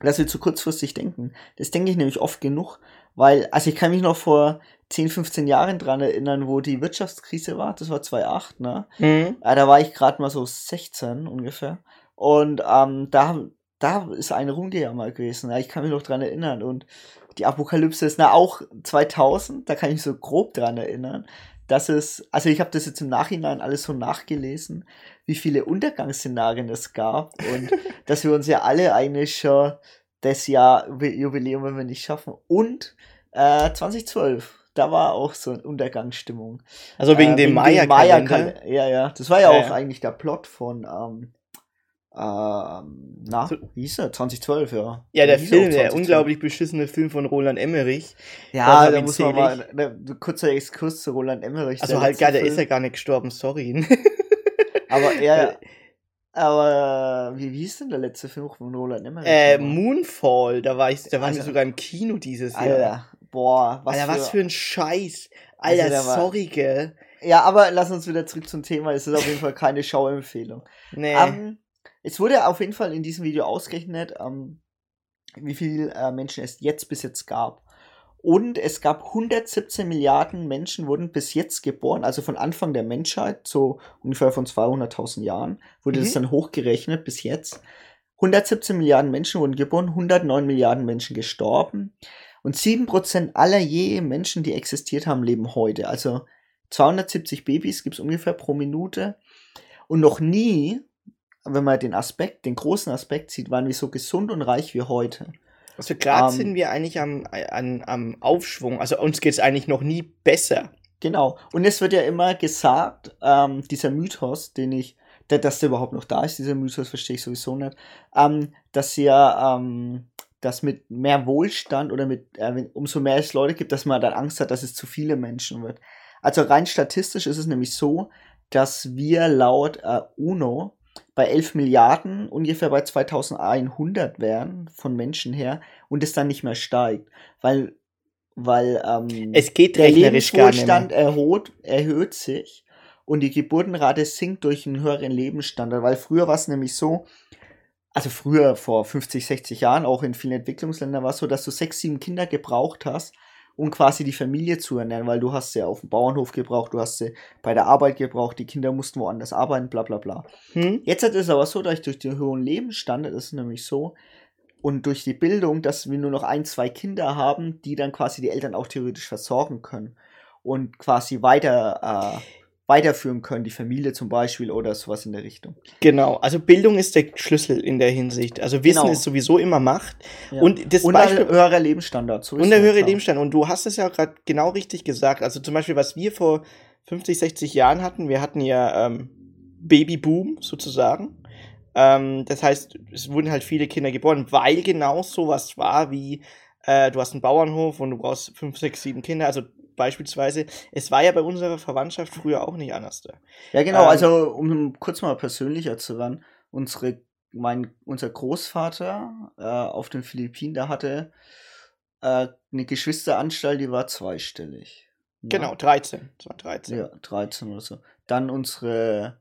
dass wir zu kurzfristig denken. Das denke ich nämlich oft genug, weil, also ich kann mich noch vor 10, 15 Jahren dran erinnern, wo die Wirtschaftskrise war, das war 2008, ne? Mhm. Ja, da war ich gerade mal so 16 ungefähr. Und ähm, da, da ist ein Rumgejammer gewesen. Ja, ich kann mich noch dran erinnern. Und die Apokalypse ist na auch 2000, da kann ich mich so grob dran erinnern. Das ist, also ich habe das jetzt im Nachhinein alles so nachgelesen, wie viele Untergangsszenarien es gab und dass wir uns ja alle eigentlich schon das Jahr Jubiläum, wenn wir nicht schaffen. Und äh, 2012, da war auch so eine Untergangsstimmung. Also wegen Äh, dem Maya-Kalender. Maya-Kalender. Ja, ja. Das war ja, Ja, auch ja. eigentlich der Plot von, ähm, ähm, na, So- wie hieß er? 2012, ja. ja, der er Film, der 2012. unglaublich beschissene Film von Roland Emmerich. Ja, da muss man mal, ne, kurzer Exkurs zu Roland Emmerich. Also halt gar, der ist ja gar nicht gestorben, sorry. Aber er, aber, wie, wie hieß denn der letzte Film von Roland Emmerich? äh? Moonfall, da war ich, da waren wir Also- sogar im Kino dieses Jahr. Alter, boah, was Alter, für, was für ein Scheiß. Also Alter, war- sorry, gell. Ja, aber lass uns wieder zurück zum Thema. Es ist auf jeden Fall keine Schauempfehlung. Nee. Ähm, es wurde auf jeden Fall in diesem Video ausgerechnet, ähm, wie viele äh, Menschen es jetzt bis jetzt gab. Und es gab 117 Milliarden Menschen wurden bis jetzt geboren, also von Anfang der Menschheit, so ungefähr von 200.000 Jahren, wurde Mhm. das dann hochgerechnet bis jetzt. 117 Milliarden Menschen wurden geboren, 109 Milliarden Menschen gestorben. Und 7% aller je Menschen, die existiert haben, leben heute. Also 270 Babys gibt es ungefähr pro Minute. Und noch nie, wenn man den Aspekt, den großen Aspekt sieht, waren wir so gesund und reich wie heute. Also gerade Ähm, sind wir eigentlich am, an, am Aufschwung. Also uns geht es eigentlich noch nie besser. Genau. Und es wird ja immer gesagt, ähm, dieser Mythos, den ich, der, dass der überhaupt noch da ist, dieser Mythos verstehe ich sowieso nicht, ähm, dass ja, ähm, dass mit mehr Wohlstand oder mit, äh, wenn, umso mehr es Leute gibt, dass man dann Angst hat, dass es zu viele Menschen wird. Also rein statistisch ist es nämlich so, dass wir laut äh, UNO bei 11 Milliarden ungefähr bei 2100 wären von Menschen her und es dann nicht mehr steigt, weil weil ähm, Es geht der Lebenswohlstand erhöht, erhöht sich und die Geburtenrate sinkt durch einen höheren Lebensstandard, weil früher war es nämlich so, also früher vor 50, 60 Jahren, auch in vielen Entwicklungsländern war es so, dass du sechs, sieben Kinder gebraucht hast, um quasi die Familie zu ernähren, weil du hast sie auf dem Bauernhof gebraucht, du hast sie bei der Arbeit gebraucht, die Kinder mussten woanders arbeiten, bla bla bla. Hm? Jetzt hat es aber so, dass durch den hohen Lebensstandard ist es nämlich so, und durch die Bildung, dass wir nur noch ein, zwei Kinder haben, die dann quasi die Eltern auch theoretisch versorgen können und quasi weiter äh, weiterführen können, die Familie zum Beispiel oder sowas in der Richtung. Genau. Also Bildung ist der Schlüssel in der Hinsicht. Also Wissen Genau. ist sowieso immer Macht. Ja. Und das Und Beispiel, ein höherer Lebensstandard. sowieso, Und der höhere klar. Lebensstand. Und du hast es ja gerade genau richtig gesagt. Also zum Beispiel, was wir vor 50, 60 Jahren hatten, wir hatten ja ähm, Babyboom sozusagen. Ähm, das heißt, es wurden halt viele Kinder geboren, weil genau sowas war wie, äh, du hast einen Bauernhof und du brauchst fünf, sechs, sieben Kinder. Also beispielsweise, es war ja bei unserer Verwandtschaft früher auch nicht anders. da. Ja, genau, Ähm, also um kurz mal persönlicher zu werden, unsere, mein, unser Großvater äh, auf den Philippinen, der hatte äh, eine Geschwisteranstalt, die war zweistellig. Ja. Genau, 13. Das war 13. Ja, 13 oder so. Dann unsere,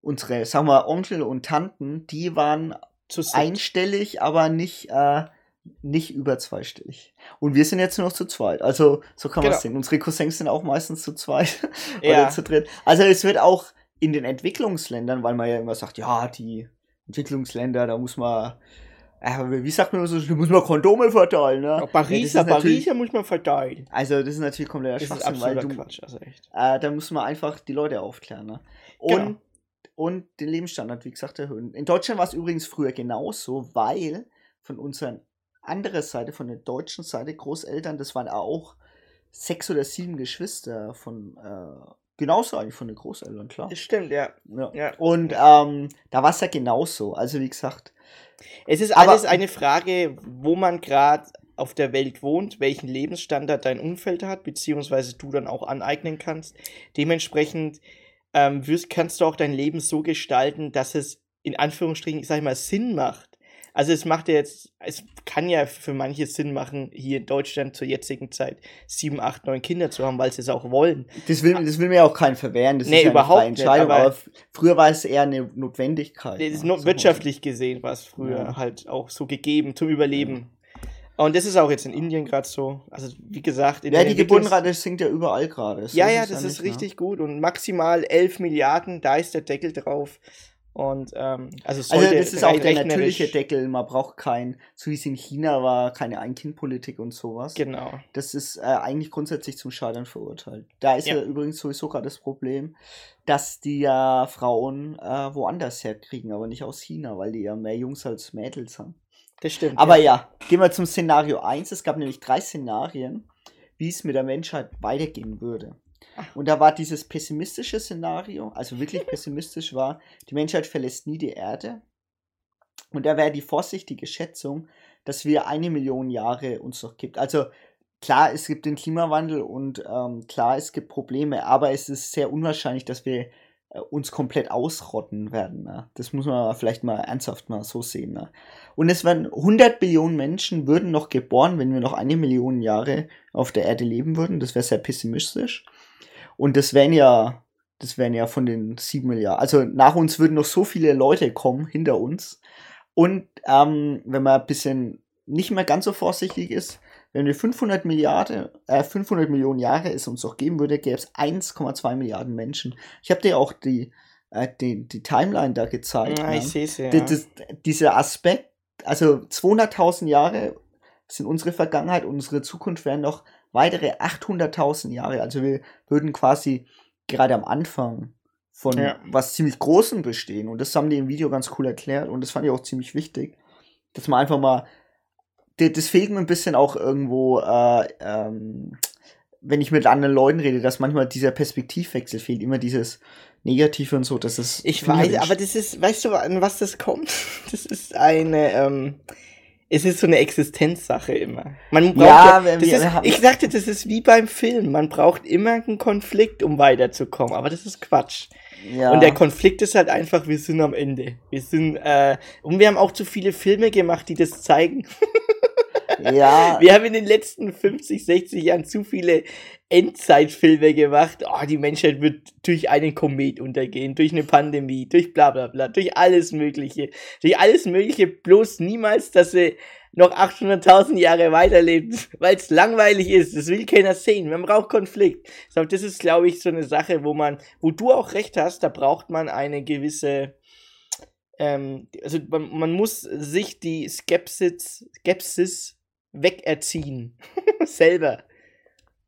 unsere, sagen wir, Onkel und Tanten, die waren einstellig, aber nicht, äh, nicht über zweistellig. Und wir sind jetzt nur noch zu zweit. Also, so kann man es Genau. sehen. Unsere Cousins sind auch meistens zu zweit Ja. oder zu dritt. Also, es wird auch in den Entwicklungsländern, weil man ja immer sagt, ja, die Entwicklungsländer, da muss man, äh, wie sagt man so, da muss man Kondome verteilen, ne? Ja, Ja, Paris, das ist natürlich- Paris muss man verteilen. Also, das ist natürlich kompletter ist Schwachsinn, weil du, Quatsch, also echt. äh, da muss man einfach die Leute aufklären. Ne? Und, Genau. und den Lebensstandard, wie gesagt, erhöhen. In Deutschland war es übrigens früher genauso, weil von unseren anderen Seite, von der deutschen Seite, Großeltern, das waren auch sechs oder sieben Geschwister von, äh, genauso eigentlich von den Großeltern, klar. Das stimmt, ja. Ja. ja. Und ähm, da war es ja genauso. Also wie gesagt, Es ist Aber- alles eine Frage, wo man gerade auf der Welt wohnt, welchen Lebensstandard dein Umfeld hat, beziehungsweise du dann auch aneignen kannst. Dementsprechend ähm, wirst, kannst du auch dein Leben so gestalten, dass es in Anführungsstrichen, ich sag mal, Sinn macht. Also es macht ja jetzt, es kann ja für manche Sinn machen, hier in Deutschland zur jetzigen Zeit sieben, acht, neun Kinder zu haben, weil sie es auch wollen. das will, das will mir auch keinen verwehren. Das Nee, ist ja überhaupt eine Entscheidung. aber- aber, früher war es eher eine Notwendigkeit. Ne? nur So wirtschaftlich gesehen, war es früher Ja. halt auch so gegeben zum Überleben. Und das ist auch jetzt in Indien gerade so. Also wie gesagt, in Ja, die Geburtenrate sinkt ja überall gerade. So Ja, ja, das ist ne? richtig gut und maximal 11 Milliarden, da ist der Deckel drauf. Und ähm, also, Also das ist auch der natürliche Deckel. Man braucht kein, so wie es in China war, keine Ein-Kind-Politik und sowas. Genau. Das ist äh, eigentlich grundsätzlich zum Scheitern verurteilt. Da ist ja, Ja. übrigens sowieso gerade das Problem, dass die ja Frauen äh, woanders herkriegen, aber nicht aus China, weil die ja mehr Jungs als Mädels haben. Das stimmt. Aber ja, gehen wir zum Szenario 1. Es gab nämlich drei Szenarien, wie es mit der Menschheit weitergehen würde. Und da war dieses pessimistische Szenario, also wirklich pessimistisch war, die Menschheit verlässt nie die Erde. Und da wäre die vorsichtige Schätzung, dass wir eine Million Jahre uns noch gibt. Also klar, es gibt den Klimawandel und ähm, klar, es gibt Probleme, aber es ist sehr unwahrscheinlich, dass wir äh, uns komplett ausrotten werden. Ne? Das muss man vielleicht mal ernsthaft mal so sehen. Ne? Und es werden 100 Billionen Menschen würden noch geboren, wenn wir noch eine Million Jahre auf der Erde leben würden. Das wäre sehr pessimistisch. Und das wären ja, das wären ja von den sieben Milliarden. Also nach uns würden noch so viele Leute kommen hinter uns. Und ähm, wenn man ein bisschen nicht mehr ganz so vorsichtig ist, wenn wir 500 Milliarden, äh, 500 Millionen Jahre es uns noch geben würde, gäbe es 1,2 Milliarden Menschen. Ich habe dir auch die, äh, die, die Timeline da gezeigt. Ja, ne? ich sehe es ja. Dieser Aspekt, also 200.000 Jahre sind unsere Vergangenheit, unsere Zukunft wären noch weitere 800.000 Jahre. Also wir würden quasi gerade am Anfang von Ja. was ziemlich Großem bestehen. Und das haben die im Video ganz cool erklärt und das fand ich auch ziemlich wichtig, dass man einfach mal, das fehlt mir ein bisschen auch irgendwo, äh, ähm, wenn ich mit anderen Leuten rede, dass manchmal dieser Perspektivwechsel fehlt, immer dieses Negative und so, das ist. Ich weiß, aber das ist, weißt du, an was das kommt? Das ist eine, ähm, es ist so eine Existenzsache immer. Man braucht Ja, ja, wir- das ist, haben- ich sagte, das ist wie beim Film. Man braucht immer einen Konflikt, um weiterzukommen. Aber das ist Quatsch. ja. Und der Konflikt ist halt einfach, wir sind am Ende. Wir sind, äh, und wir haben auch zu viele Filme gemacht, die das zeigen. ja, Wir haben in den letzten 50, 60 Jahren zu viele Endzeitfilme gemacht. Oh, die Menschheit wird durch einen Komet untergehen, durch eine Pandemie, durch bla bla bla, durch alles Mögliche. Durch alles Mögliche, bloß niemals, dass sie noch 800.000 Jahre weiterlebt, weil es langweilig ist. Das will keiner sehen. Man braucht Konflikt. Das ist, glaube ich, so eine Sache, wo man, wo du auch recht hast, da braucht man eine gewisse, ähm, also man, man muss sich die Skepsis, Skepsis wegerziehen. Selber.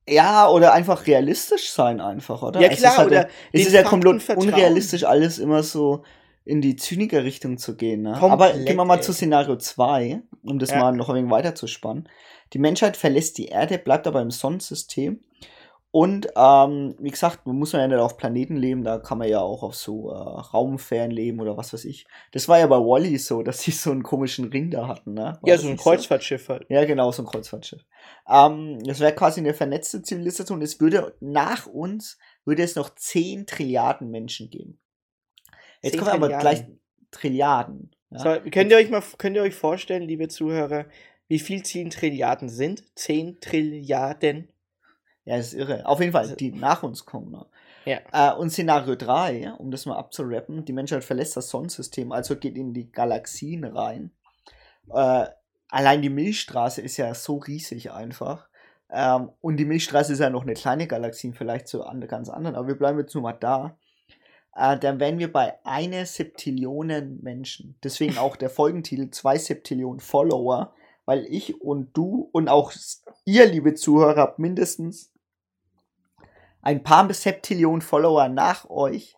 Ja, oder einfach realistisch sein, einfach, oder? Ja, Es klar, ist halt oder es ist ja komplett unrealistisch, alles immer so in die Zyniker-Richtung zu gehen. Ne? Komplett, Aber gehen wir mal ey. zu Szenario 2, um das Ja. mal noch ein wenig weiter zu spannen. Die Menschheit verlässt die Erde, bleibt aber im Sonnensystem. Und ähm, wie gesagt, man muss man ja nicht auf Planeten leben, da kann man ja auch auf so äh, Raumfähren leben oder was weiß ich. Das war ja bei Wally so, dass sie so einen komischen Ring da hatten, ne? War Ja, so ein Kreuzfahrtschiff halt. ja, genau, so ein Kreuzfahrtschiff. Ähm, das wäre quasi eine vernetzte Zivilisation. Es würde nach uns würde es noch 10 Trilliarden Menschen geben. Jetzt 10 kommen wir aber gleich Trilliarden. Ja? So, könnt ihr euch mal, könnt ihr euch vorstellen, liebe Zuhörer, wie viel 10 Trilliarden sind? 10 Trilliarden? Ja, das ist irre. Auf jeden Fall, Also- die nach uns kommen. Ne? Ja. Äh, und Szenario 3, um das mal abzurappen, die Menschheit verlässt das Sonnensystem, also geht in die Galaxien rein. Äh, allein die Milchstraße ist ja so riesig einfach. Ähm, und die Milchstraße ist ja noch eine kleine Galaxie, vielleicht zu an, ganz anderen, aber wir bleiben jetzt nur mal da. Äh, dann wären wir bei einer Septillionen Menschen. Deswegen auch der Folgentitel, zwei Septillionen Follower, weil ich und du und auch ihr, liebe Zuhörer, habt mindestens ein paar Septillionen Follower nach euch,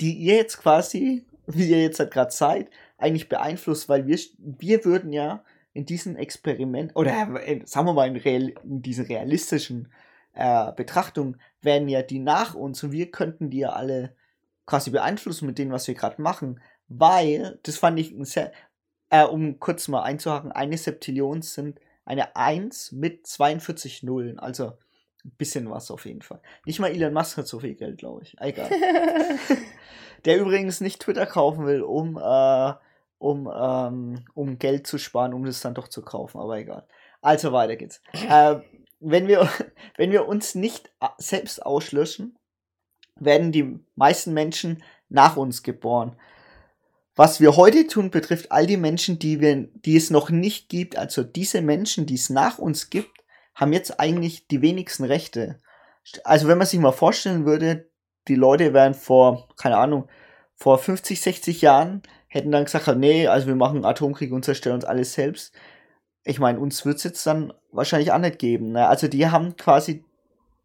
die ihr jetzt quasi, wie ihr jetzt halt gerade seid, eigentlich beeinflusst, weil wir, wir würden ja in diesem Experiment, oder äh, sagen wir mal in, real, in diesen realistischen äh, Betrachtungen, wären ja die nach uns und wir könnten die ja alle quasi beeinflussen mit dem, was wir gerade machen, weil, das fand ich ein sehr, äh, um kurz mal einzuhaken, eine Septillion sind eine 1 mit 42 Nullen, also bisschen was auf jeden Fall. Nicht mal Elon Musk hat so viel Geld, glaube ich. Egal. Der übrigens nicht Twitter kaufen will, um, äh, um, ähm, um Geld zu sparen, um das dann doch zu kaufen, aber egal. Also weiter geht's. äh, wenn, wir, wenn wir uns nicht a- selbst auslöschen, werden die meisten Menschen nach uns geboren. Was wir heute tun, betrifft all die Menschen, die, wir, die es noch nicht gibt. Also diese Menschen, die es nach uns gibt, haben jetzt eigentlich die wenigsten Rechte. Also wenn man sich mal vorstellen würde, die Leute wären vor, keine Ahnung, vor 50, 60 Jahren, hätten dann gesagt, nee, also wir machen Atomkrieg und zerstören uns alles selbst. Ich meine, uns wird es jetzt dann wahrscheinlich auch nicht geben. Ne? Also die haben quasi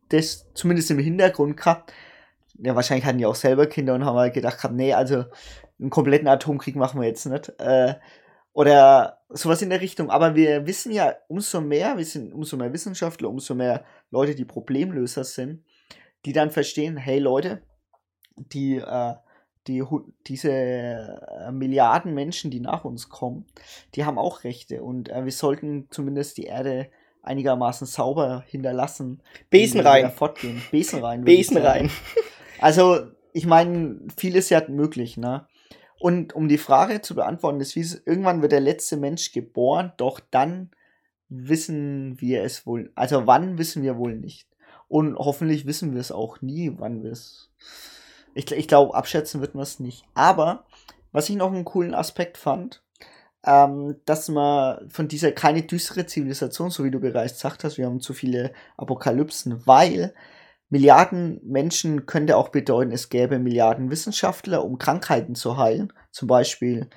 das zumindest im Hintergrund gehabt. Ja, wahrscheinlich hatten die auch selber Kinder und haben halt gedacht, nee, also einen kompletten Atomkrieg machen wir jetzt nicht. Äh, oder sowas in der Richtung. Aber wir wissen ja, umso mehr, wir sind umso mehr Wissenschaftler, umso mehr Leute, die Problemlöser sind, die dann verstehen, hey Leute, die, äh, die diese äh, Milliarden Menschen, die nach uns kommen, die haben auch Rechte und äh, wir sollten zumindest die Erde einigermaßen sauber hinterlassen. Besen rein. Fortgehen. Besen rein. Besen rein. Also, ich meine, vieles ja möglich, ne? Und um die Frage zu beantworten, ist, wie es, irgendwann wird der letzte Mensch geboren, doch dann wissen wir es wohl, also wann wissen wir wohl nicht. Und hoffentlich wissen wir es auch nie, wann wir es. Ich, ich glaube, abschätzen wird man es nicht. Aber, was ich noch einen coolen Aspekt fand, ähm, dass man von dieser keine düstere Zivilisation, so wie du bereits gesagt hast, wir haben zu viele Apokalypsen, weil Milliarden Menschen könnte auch bedeuten, es gäbe Milliarden Wissenschaftler, um Krankheiten zu heilen. Zum Beispiel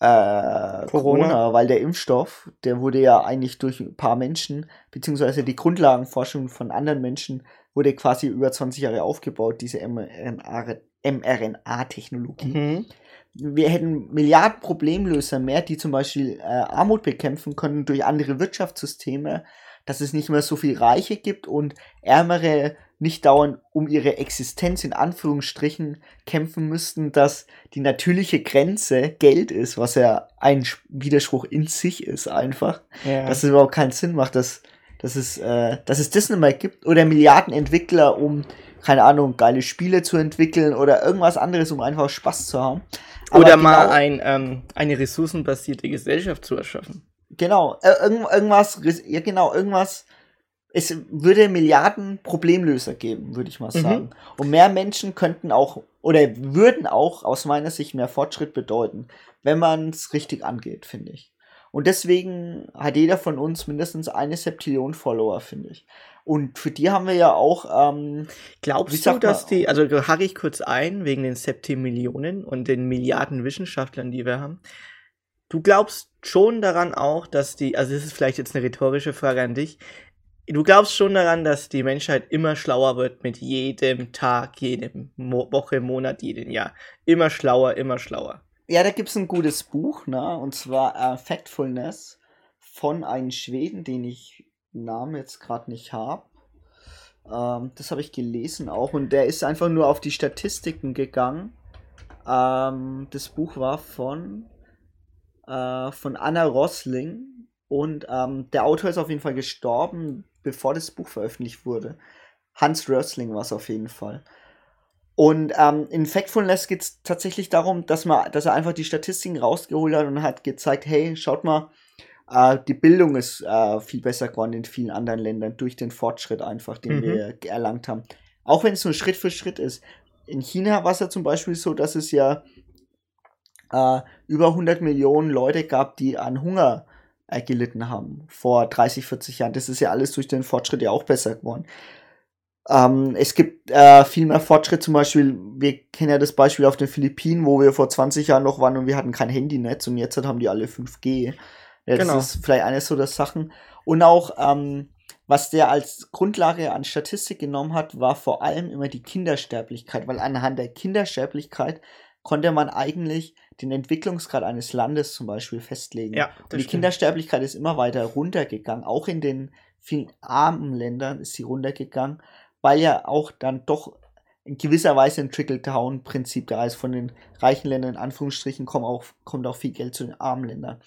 äh, Corona. Corona. weil der Impfstoff, der wurde ja eigentlich durch ein paar Menschen, beziehungsweise die Grundlagenforschung von anderen Menschen, wurde quasi über 20 Jahre aufgebaut, diese mRNA-Technologie. Mhm. Wir hätten Milliarden Problemlöser mehr, die zum Beispiel äh, Armut bekämpfen können durch andere Wirtschaftssysteme, dass es nicht mehr so viel Reiche gibt und Ärmere nicht dauernd um ihre Existenz in Anführungsstrichen kämpfen müssten, dass die natürliche Grenze Geld ist, was ja ein Widerspruch in sich ist einfach. Ja. Dass es überhaupt keinen Sinn macht, dass, dass, es, äh, dass es das nicht mehr gibt. Oder Milliarden Entwickler, um, keine Ahnung, geile Spiele zu entwickeln oder irgendwas anderes, um einfach Spaß zu haben. Aber oder genau, mal ein, ähm, eine ressourcenbasierte Gesellschaft zu erschaffen. Genau, äh, irgendwas, ja genau, irgendwas, es würde Milliarden Problemlöser geben, würde ich mal mhm. sagen. Mhm. Und mehr Menschen könnten auch oder würden auch aus meiner Sicht mehr Fortschritt bedeuten, wenn man es richtig angeht, finde ich. Und deswegen hat jeder von uns mindestens eine Septillion Follower, finde ich. Und für die haben wir ja auch. Ähm, Glaubst du, dass die, also hake ich kurz ein, wegen den Septimillionen und den Milliarden Wissenschaftlern, die wir haben. Du glaubst schon daran auch, dass die, also das ist vielleicht jetzt eine rhetorische Frage an dich, du glaubst schon daran, dass die Menschheit immer schlauer wird mit jedem Tag, jedem Mo Woche, Monat, jedem Jahr. Immer schlauer, immer schlauer. Ja, da gibt es ein gutes Buch, ne? und zwar äh, Factfulness von einem Schweden, den ich Namen jetzt gerade nicht habe. Ähm, das habe ich gelesen auch und der ist einfach nur auf die Statistiken gegangen. Ähm, das Buch war von, äh, von Anna Rosling und ähm, der Autor ist auf jeden Fall gestorben bevor das Buch veröffentlicht wurde. Hans Rösling war es auf jeden Fall. Und ähm, in Factfulness geht es tatsächlich darum, dass, man, dass er einfach die Statistiken rausgeholt hat und hat gezeigt, hey, schaut mal, äh, die Bildung ist äh, viel besser geworden in vielen anderen Ländern durch den Fortschritt einfach, den mhm. wir erlangt haben. Auch wenn es nur Schritt für Schritt ist. In China war es ja zum Beispiel so, dass es ja äh, über 100 Millionen Leute gab, die an Hunger äh, gelitten haben vor 30, 40 Jahren. Das ist ja alles durch den Fortschritt ja auch besser geworden. Ähm, es gibt äh, viel mehr Fortschritt, zum Beispiel, wir kennen ja das Beispiel auf den Philippinen, wo wir vor 20 Jahren noch waren und wir hatten kein Handynetz und jetzt haben die alle 5G. Ja, das genau. ist vielleicht eines so der Sachen. Und auch, ähm, was der als Grundlage an Statistik genommen hat, war vor allem immer die Kindersterblichkeit, weil anhand der Kindersterblichkeit konnte man eigentlich den Entwicklungsgrad eines Landes zum Beispiel festlegen. Ja, und die stimmt. Kindersterblichkeit ist immer weiter runtergegangen. Auch in den vielen armen Ländern ist sie runtergegangen, weil ja auch dann doch in gewisser Weise ein Trickle-Down-Prinzip da ist. Von den reichen Ländern in Anführungsstrichen kommt auch, kommt auch viel Geld zu den armen Ländern.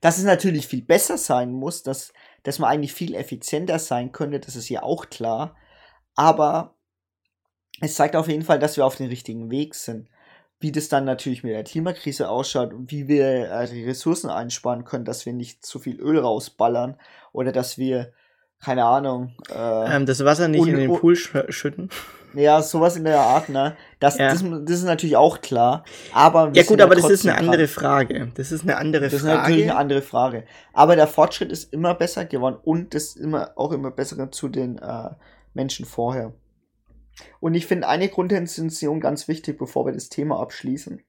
Dass es natürlich viel besser sein muss, dass, dass man eigentlich viel effizienter sein könnte, das ist ja auch klar. Aber es zeigt auf jeden Fall, dass wir auf dem richtigen Weg sind wie das dann natürlich mit der Klimakrise ausschaut und wie wir äh, die Ressourcen einsparen können, dass wir nicht zu viel Öl rausballern oder dass wir, keine Ahnung, äh, ähm, das Wasser nicht in den Pool sch schütten. Ja, sowas in der Art, ne? Das, ja. das, das, ist natürlich auch klar. Aber ja gut, aber das ist eine andere Frage. Das ist eine andere das Frage. Das ist natürlich eine andere Frage. Aber der Fortschritt ist immer besser geworden und das ist immer auch immer besser zu den äh, Menschen vorher. Und ich finde eine Grundintention ganz wichtig, bevor wir das Thema abschließen.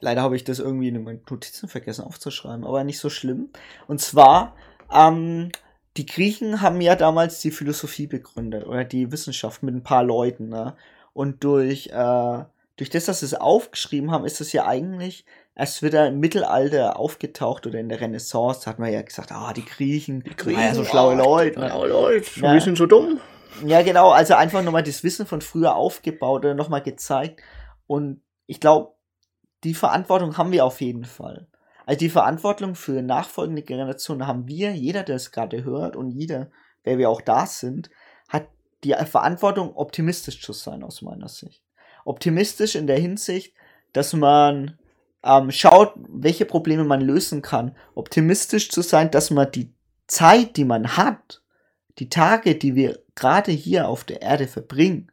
Leider habe ich das irgendwie in meinen Notizen vergessen aufzuschreiben, aber nicht so schlimm. Und zwar, ähm, die Griechen haben ja damals die Philosophie begründet oder die Wissenschaft mit ein paar Leuten. Ne? Und durch, äh, durch das, dass sie es aufgeschrieben haben, ist es ja eigentlich erst wieder im Mittelalter aufgetaucht oder in der Renaissance. Da hat man ja gesagt, ah, die Griechen, die Griechen, ja, so schlaue Leute. Ne? Schlaue Leute, wir sind so dumm. Ja, genau, also einfach nochmal das Wissen von früher aufgebaut oder nochmal gezeigt. Und ich glaube, die Verantwortung haben wir auf jeden Fall. Also die Verantwortung für nachfolgende Generationen haben wir, jeder, der es gerade hört und jeder, wer wir auch da sind, hat die Verantwortung, optimistisch zu sein, aus meiner Sicht. Optimistisch in der Hinsicht, dass man ähm, schaut, welche Probleme man lösen kann. Optimistisch zu sein, dass man die Zeit, die man hat, die Tage, die wir gerade hier auf der Erde verbringen,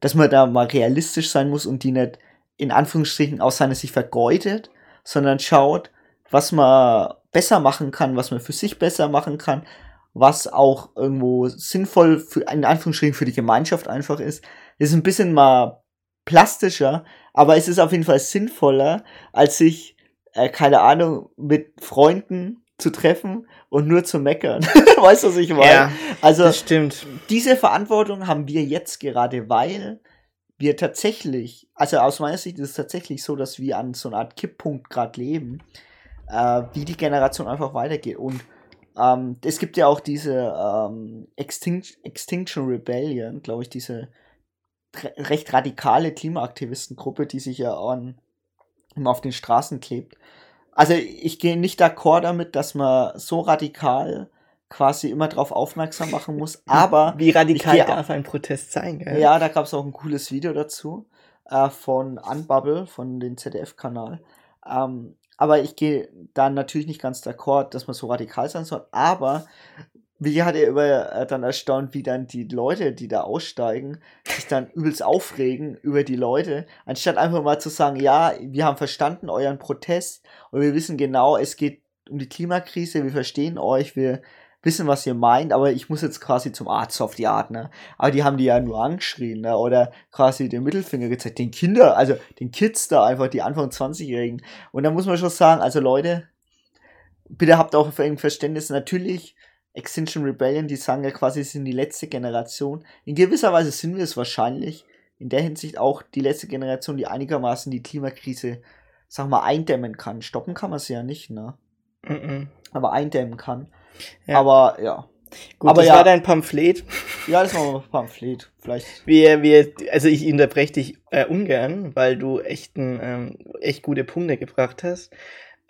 dass man da mal realistisch sein muss und die nicht in Anführungsstrichen aus seiner Sicht vergeudet, sondern schaut, was man besser machen kann, was man für sich besser machen kann, was auch irgendwo sinnvoll für, in Anführungsstrichen für die Gemeinschaft einfach ist. Das ist ein bisschen mal plastischer, aber es ist auf jeden Fall sinnvoller, als sich, äh, keine Ahnung, mit Freunden zu treffen und nur zu meckern. weißt du, was ich meine? Ja, also, das stimmt. diese Verantwortung haben wir jetzt gerade, weil wir tatsächlich, also aus meiner Sicht ist es tatsächlich so, dass wir an so einer Art Kipppunkt gerade leben, äh, wie die Generation einfach weitergeht. Und ähm, es gibt ja auch diese ähm, Extinct Extinction Rebellion, glaube ich, diese re recht radikale Klimaaktivistengruppe, die sich ja an, immer auf den Straßen klebt. Also ich gehe nicht d'accord damit, dass man so radikal quasi immer darauf aufmerksam machen muss, aber Wie radikal darf ein Protest sein, gell? ja, da gab es auch ein cooles Video dazu äh, von Unbubble, von dem ZDF-Kanal. Ähm, aber ich gehe dann natürlich nicht ganz d'accord, dass man so radikal sein soll. Aber mich hat er über äh, dann erstaunt, wie dann die Leute, die da aussteigen, sich dann übelst aufregen über die Leute, anstatt einfach mal zu sagen, ja, wir haben verstanden euren Protest und wir wissen genau, es geht um die Klimakrise, wir verstehen euch, wir wissen, was ihr meint, aber ich muss jetzt quasi zum Arzt auf die Art, ne? Aber die haben die ja nur angeschrien, ne? Oder quasi den Mittelfinger gezeigt, den Kinder, also den Kids da einfach, die Anfang 20-Jährigen. Und da muss man schon sagen, also Leute, bitte habt auch ein Verständnis, natürlich, Extinction Rebellion, die sagen ja quasi, sie sind die letzte Generation. In gewisser Weise sind wir es wahrscheinlich. In der Hinsicht auch die letzte Generation, die einigermaßen die Klimakrise, sag mal, eindämmen kann. Stoppen kann man sie ja nicht, ne? Mhm. Aber eindämmen kann. Ja. Aber ja. Gut, Aber das ja. war dein Pamphlet. Ja, das war ein Pamphlet. Vielleicht. Wir, wir, also ich unterbreche dich äh, ungern, weil du echt, ein, ähm, echt gute Punkte gebracht hast.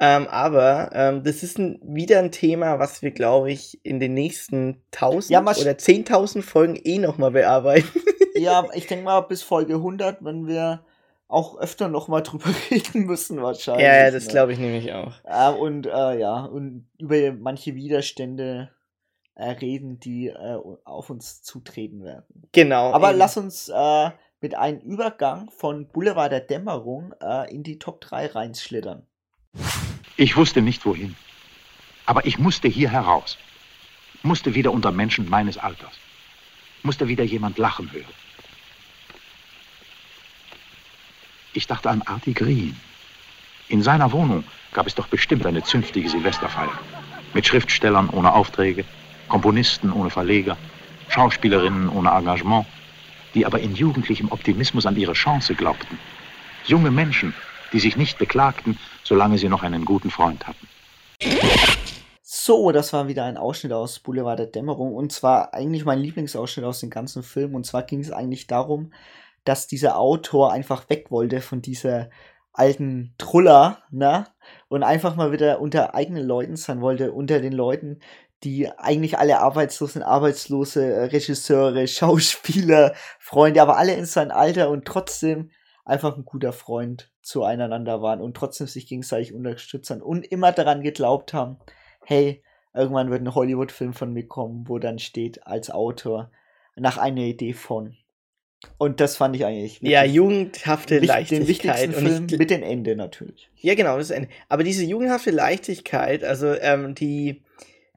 Ähm, aber ähm, das ist ein, wieder ein Thema, was wir, glaube ich, in den nächsten 1000 Ja, oder 10.000 Folgen eh nochmal bearbeiten. Ja, ich denke mal bis Folge 100, wenn wir auch öfter noch mal drüber reden müssen wahrscheinlich. ja, ja, das ne? glaube ich nämlich auch. Äh, und äh, ja, und über manche Widerstände äh, reden, die äh, auf uns zutreten werden. Genau. Aber eben. lass uns äh, mit einem Übergang von Boulevard der Dämmerung äh, in die Top 3 reinschlittern. Ich wusste nicht wohin. Aber ich musste hier heraus. Musste wieder unter Menschen meines Alters. Musste wieder jemand lachen hören. Ich dachte an Artie Green. In seiner Wohnung gab es doch bestimmt eine zünftige Silvesterfeier. Mit Schriftstellern ohne Aufträge, Komponisten ohne Verleger, Schauspielerinnen ohne Engagement, die aber in jugendlichem Optimismus an ihre Chance glaubten. Junge Menschen, die sich nicht beklagten, solange sie noch einen guten Freund hatten. So, das war wieder ein Ausschnitt aus Boulevard der Dämmerung und zwar eigentlich mein Lieblingsausschnitt aus dem ganzen Film und zwar ging es eigentlich darum, dass dieser Autor einfach weg wollte von dieser alten Truller, ne? Und einfach mal wieder unter eigenen Leuten sein wollte, unter den Leuten, die eigentlich alle arbeitslos sind, arbeitslose Regisseure, Schauspieler, Freunde, aber alle in seinem Alter und trotzdem einfach ein guter Freund zueinander waren und trotzdem sich gegenseitig unterstützen und immer daran geglaubt haben, hey, irgendwann wird ein Hollywood-Film von mir kommen, wo dann steht als Autor nach einer Idee von. Und das fand ich eigentlich ja, jugendhafte den Leichtigkeit. Und Film mit dem Ende natürlich. Ja, genau, das ein, aber diese jugendhafte Leichtigkeit, also ähm, die,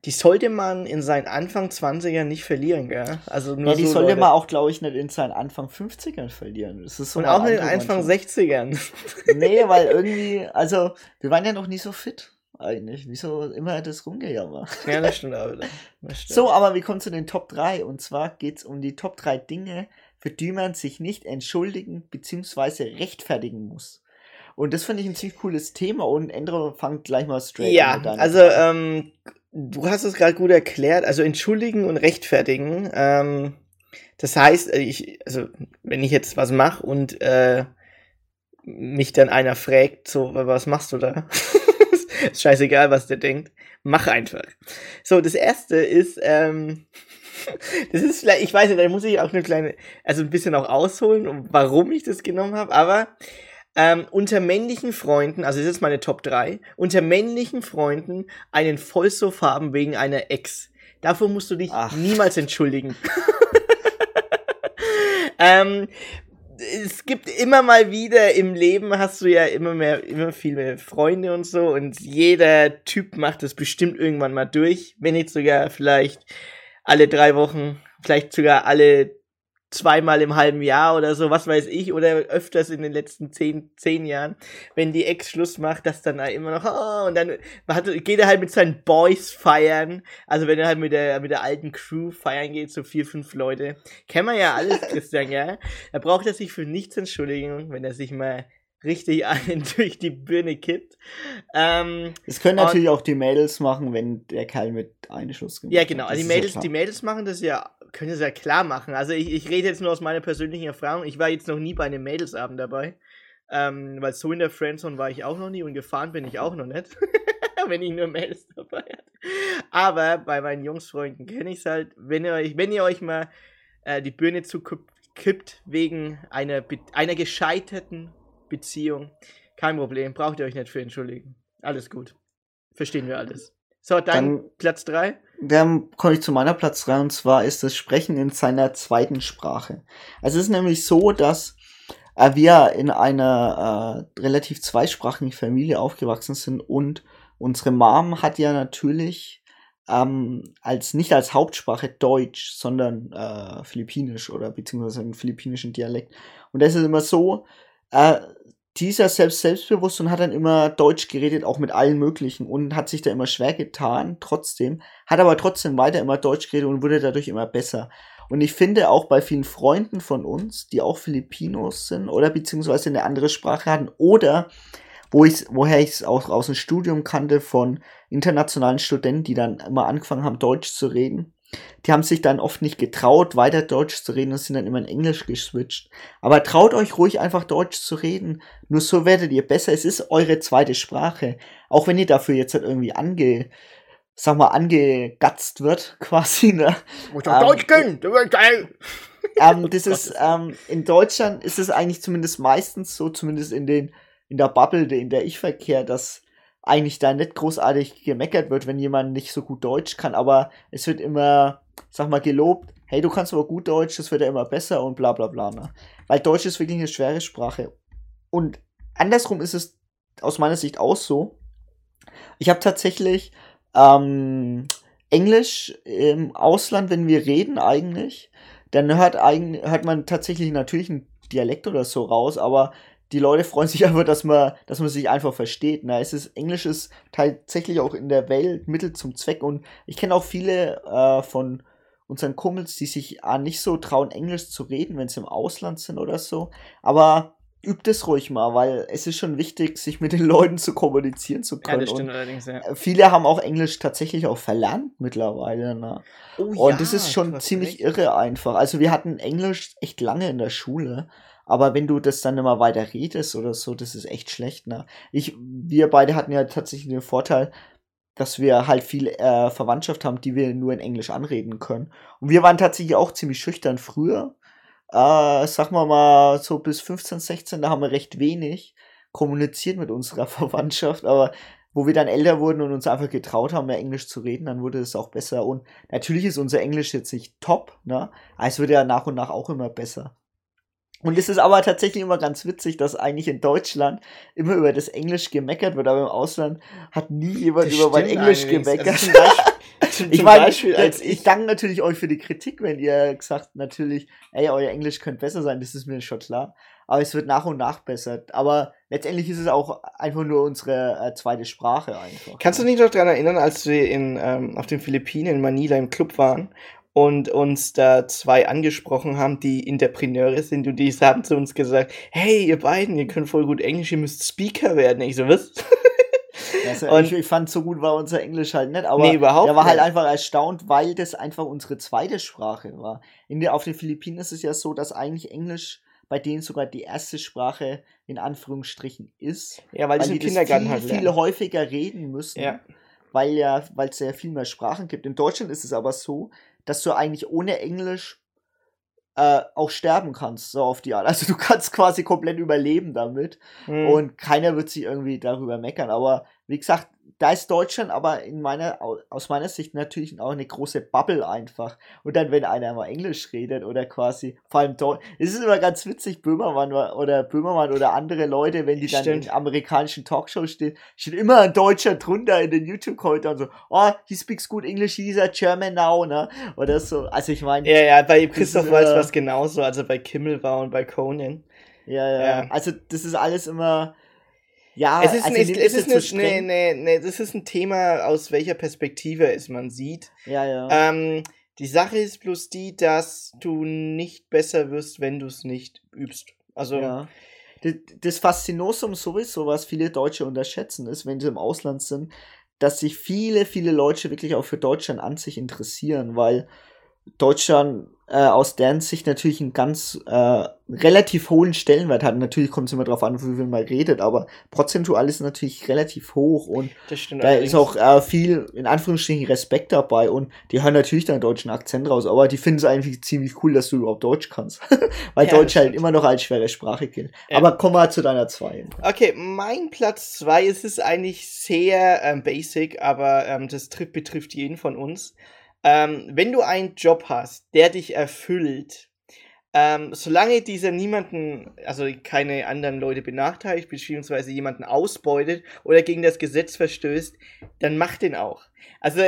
die sollte man in seinen Anfang 20ern nicht verlieren, gell? Also nur Ja, die so sollte Leute. man auch, glaube ich, nicht in seinen Anfang 50ern verlieren. Das ist so Und auch in den Anfang Mannschaft. 60ern. Nee, weil irgendwie, also, wir waren ja noch nie so fit, eigentlich. Wieso immer das Rumgejammer? ja, das stimmt auch wieder. Stimmt. So, aber wir kommen zu den Top 3. Und zwar geht es um die Top 3 Dinge, für die man sich nicht entschuldigen bzw. rechtfertigen muss. Und das finde ich ein ziemlich cooles Thema und Endro fangt gleich mal straight Ja, an deiner also ähm, du hast es gerade gut erklärt. Also entschuldigen und rechtfertigen. Ähm, das heißt, äh, ich, also wenn ich jetzt was mache und äh, mich dann einer fragt, so, was machst du da? ist scheißegal, was der denkt. Mach einfach. So, das erste ist, ähm, das ist vielleicht, ich weiß nicht, da muss ich auch eine kleine, also ein bisschen auch ausholen, um- warum ich das genommen habe, aber ähm, unter männlichen Freunden, also das ist meine Top 3, unter männlichen Freunden einen Vollsuff haben wegen einer Ex. Dafür musst du dich Ach. niemals entschuldigen. ähm, es gibt immer mal wieder im Leben hast du ja immer mehr, immer viel mehr Freunde und so und jeder Typ macht das bestimmt irgendwann mal durch, wenn nicht sogar vielleicht alle drei Wochen, vielleicht sogar alle zweimal im halben Jahr oder so, was weiß ich, oder öfters in den letzten zehn, zehn Jahren, wenn die Ex Schluss macht, dass dann immer noch, oh, und dann hat, geht er halt mit seinen Boys feiern, also wenn er halt mit der, mit der alten Crew feiern geht, so vier, fünf Leute, kennen wir ja alles, Christian, ja, da braucht er sich für nichts entschuldigen, wenn er sich mal richtig einen durch die Birne kippt. Ähm, das können natürlich auch die Mädels machen, wenn der Kerl mit Einschuss gemacht Ja, genau. Also die Mädels, ja die Mädels machen das ja, können das ja klar machen. Also ich, ich rede jetzt nur aus meiner persönlichen Erfahrung. Ich war jetzt noch nie bei einem Mädelsabend dabei. Ähm, weil so in der Friendzone war ich auch noch nie und gefahren bin ich auch noch nicht. wenn ich nur Mädels dabei hatte. Aber bei meinen Jungsfreunden kenne ich es halt. Wenn ihr euch, wenn ihr euch mal äh, die Birne zukippt wegen einer, einer gescheiterten Beziehung. Kein Problem, braucht ihr euch nicht für entschuldigen. Alles gut. Verstehen wir alles. So, dann, dann Platz 3. Dann komme ich zu meiner Platz 3 und zwar ist das Sprechen in seiner zweiten Sprache. Also es ist nämlich so, dass äh, wir in einer äh, relativ zweisprachigen Familie aufgewachsen sind und unsere Mom hat ja natürlich ähm, als nicht als Hauptsprache Deutsch, sondern äh, Philippinisch oder beziehungsweise einen philippinischen Dialekt. Und das ist immer so, äh, dieser selbst selbstbewusst und hat dann immer Deutsch geredet, auch mit allen möglichen und hat sich da immer schwer getan, trotzdem, hat aber trotzdem weiter immer Deutsch geredet und wurde dadurch immer besser. Und ich finde auch bei vielen Freunden von uns, die auch Filipinos sind oder beziehungsweise eine andere Sprache hatten oder wo ich, woher ich es auch aus dem Studium kannte von internationalen Studenten, die dann immer angefangen haben, Deutsch zu reden, die haben sich dann oft nicht getraut, weiter Deutsch zu reden und sind dann immer in Englisch geswitcht. Aber traut euch ruhig einfach Deutsch zu reden. Nur so werdet ihr besser. Es ist eure zweite Sprache. Auch wenn ihr dafür jetzt halt irgendwie ange, sag mal, angegatzt wird, quasi, ne? Muss doch ähm, Deutsch können, das wird geil. Ähm, das ist, ähm, in Deutschland ist es eigentlich zumindest meistens so, zumindest in den, in der Bubble, in der ich verkehre, dass eigentlich da nicht großartig gemeckert wird, wenn jemand nicht so gut Deutsch kann, aber es wird immer, sag mal, gelobt, hey, du kannst aber gut Deutsch, das wird ja immer besser und bla bla bla. Ne? Weil Deutsch ist wirklich eine schwere Sprache. Und andersrum ist es aus meiner Sicht auch so. Ich habe tatsächlich ähm, Englisch im Ausland, wenn wir reden eigentlich, dann hört, eigentlich, hört man tatsächlich natürlich einen Dialekt oder so raus, aber die Leute freuen sich einfach, dass man, dass man sich einfach versteht. Na, es ist Englisch ist tatsächlich auch in der Welt Mittel zum Zweck und ich kenne auch viele äh, von unseren Kumpels, die sich äh, nicht so trauen, Englisch zu reden, wenn sie im Ausland sind oder so. Aber übt es ruhig mal, weil es ist schon wichtig, sich mit den Leuten zu kommunizieren zu können. Ja, das stimmt allerdings, ja. Viele haben auch Englisch tatsächlich auch verlernt mittlerweile. Ne? Oh, und ja, das ist schon ziemlich recht. irre einfach. Also wir hatten Englisch echt lange in der Schule aber wenn du das dann immer weiter redest oder so, das ist echt schlecht, ne? Ich, wir beide hatten ja tatsächlich den Vorteil, dass wir halt viel äh, Verwandtschaft haben, die wir nur in Englisch anreden können. Und wir waren tatsächlich auch ziemlich schüchtern früher. Äh, sag mal mal, so bis 15, 16, da haben wir recht wenig kommuniziert mit unserer Verwandtschaft, aber wo wir dann älter wurden und uns einfach getraut haben, mehr Englisch zu reden, dann wurde es auch besser. Und natürlich ist unser Englisch jetzt nicht top, ne? Aber es wird ja nach und nach auch immer besser. Und es ist aber tatsächlich immer ganz witzig, dass eigentlich in Deutschland immer über das Englisch gemeckert wird, aber im Ausland hat nie jemand das über mein Englisch gemeckert. Also zum ich meine, als ich, ich danke natürlich euch für die Kritik, wenn ihr gesagt natürlich, ey, euer Englisch könnte besser sein, das ist mir schon klar. Aber es wird nach und nach besser. Aber letztendlich ist es auch einfach nur unsere äh, zweite Sprache einfach. Kannst du dich noch daran erinnern, als wir in, ähm, auf den Philippinen in Manila im Club waren und uns da zwei angesprochen haben, die Interpreneure sind und die haben zu uns gesagt, hey, ihr beiden, ihr könnt voll gut Englisch, ihr müsst Speaker werden. Ich so, was? Also und ich, ich fand so gut war unser Englisch halt nicht, aber nee, überhaupt er war halt einfach erstaunt, weil das einfach unsere zweite Sprache war. In der, auf den Philippinen ist es ja so, dass eigentlich Englisch bei denen sogar die erste Sprache in Anführungsstrichen ist. Ja, weil, weil die Kindergarten viel, halt viel häufiger reden müssen. Ja. Weil ja, weil es ja viel mehr Sprachen gibt. In Deutschland ist es aber so, dass du eigentlich ohne Englisch äh, auch sterben kannst, so auf die Art. Also du kannst quasi komplett überleben damit mhm. und keiner wird sich irgendwie darüber meckern. Aber wie gesagt, da ist Deutschland aber in meiner, aus meiner Sicht natürlich auch eine große Bubble einfach. Und dann, wenn einer mal Englisch redet oder quasi, vor allem Deutsch, es ist immer ganz witzig, Böhmermann oder Böhmermann oder andere Leute, wenn die dann Stimmt. in amerikanischen Talkshows stehen, steht immer ein Deutscher drunter in den YouTube-Kommentaren so, oh, he speaks good English, he's a German now, ne? Oder so. Also ich meine. Ja, ja, bei Christoph Waltz war es genauso, also bei Kimmel war und bei Conan. Ja, ja, ja. Also das ist alles immer ja, es ist, also ein, es ist eine, ne, ne, das ist ein Thema, aus welcher Perspektive es man sieht. Ja, ja. Ähm, die Sache ist bloß die, dass du nicht besser wirst, wenn du es nicht übst. Also. Ja. Das Faszinosum sowieso, was viele Deutsche unterschätzen, ist, wenn sie im Ausland sind, dass sich viele, viele Leute wirklich auch für Deutschland an sich interessieren, weil Deutschland äh, aus deren Sicht natürlich einen ganz äh, relativ hohen Stellenwert hat. Natürlich kommt es immer darauf an, wie man redet, aber prozentual ist natürlich relativ hoch und da allerdings. ist auch äh, viel, in Anführungsstrichen, Respekt dabei und die hören natürlich deinen deutschen Akzent raus, aber die finden es eigentlich ziemlich cool, dass du überhaupt Deutsch kannst. Weil ja, Deutsch halt immer noch als schwere Sprache gilt. Ja. Aber komm mal zu deiner 2. Okay, mein Platz 2 ist es eigentlich sehr ähm, basic, aber ähm, das betrifft jeden von uns. Ähm, wenn du einen Job hast, der dich erfüllt, ähm, solange dieser niemanden, also keine anderen Leute benachteiligt, beziehungsweise jemanden ausbeutet oder gegen das Gesetz verstößt, dann mach den auch. Also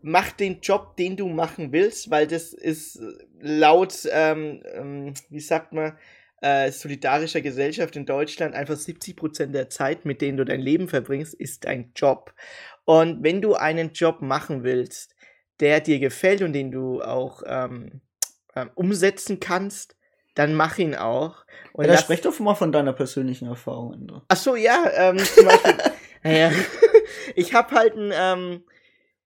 mach den Job, den du machen willst, weil das ist laut, ähm, ähm, wie sagt man, äh, solidarischer Gesellschaft in Deutschland einfach 70% der Zeit, mit denen du dein Leben verbringst, ist dein Job. Und wenn du einen Job machen willst, der dir gefällt und den du auch ähm, ähm, umsetzen kannst, dann mach ihn auch. Und ja, sprech doch mal von deiner persönlichen Erfahrung. Andrew. Ach so, ja, ähm, zum Beispiel, naja, ich habe halt ein, ähm,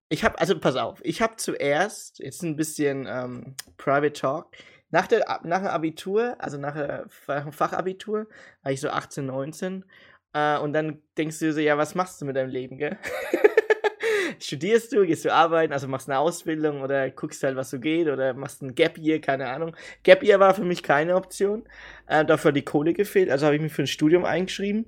ich habe, also pass auf, ich habe zuerst, jetzt ein bisschen ähm, Private Talk, nach, der, nach dem Abitur, also nach, der, nach dem Fachabitur, war ich so 18, 19, äh, und dann denkst du so, ja, was machst du mit deinem Leben, gell? studierst du, gehst du arbeiten, also machst eine Ausbildung oder guckst halt, was so geht oder machst ein Gap Year, keine Ahnung. Gap Year war für mich keine Option. Äh, dafür hat die Kohle gefehlt, also habe ich mich für ein Studium eingeschrieben.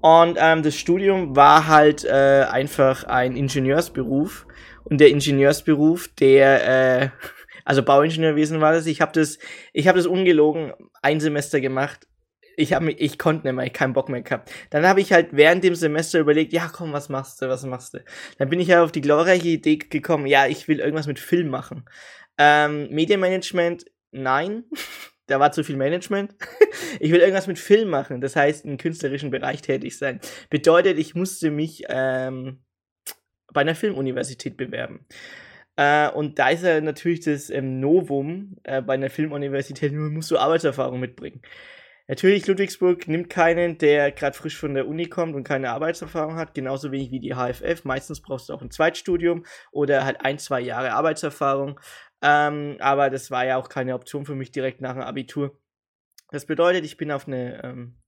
Und ähm, das Studium war halt äh, einfach ein Ingenieursberuf. Und der Ingenieursberuf, der, äh, also Bauingenieurwesen war das, ich habe das, ich habe das ungelogen ein Semester gemacht ich habe ich konnte nicht mehr, ich keinen Bock mehr gehabt. Dann habe ich halt während dem Semester überlegt, ja komm, was machst du, was machst du? Dann bin ich ja auf die glorreiche Idee gekommen, ja, ich will irgendwas mit Film machen. Ähm, Medienmanagement, nein, da war zu viel Management. ich will irgendwas mit Film machen, das heißt im künstlerischen Bereich tätig sein. Bedeutet, ich musste mich ähm, bei einer Filmuniversität bewerben. Äh, und da ist ja natürlich das ähm, Novum äh, bei einer Filmuniversität, musst du Arbeitserfahrung mitbringen. Natürlich, Ludwigsburg nimmt keinen, der gerade frisch von der Uni kommt und keine Arbeitserfahrung hat, genauso wenig wie die HFF. Meistens brauchst du auch ein Zweitstudium oder halt ein, zwei Jahre Arbeitserfahrung. Ähm, aber das war ja auch keine Option für mich direkt nach dem Abitur. Das bedeutet, ich bin auf eine, ähm,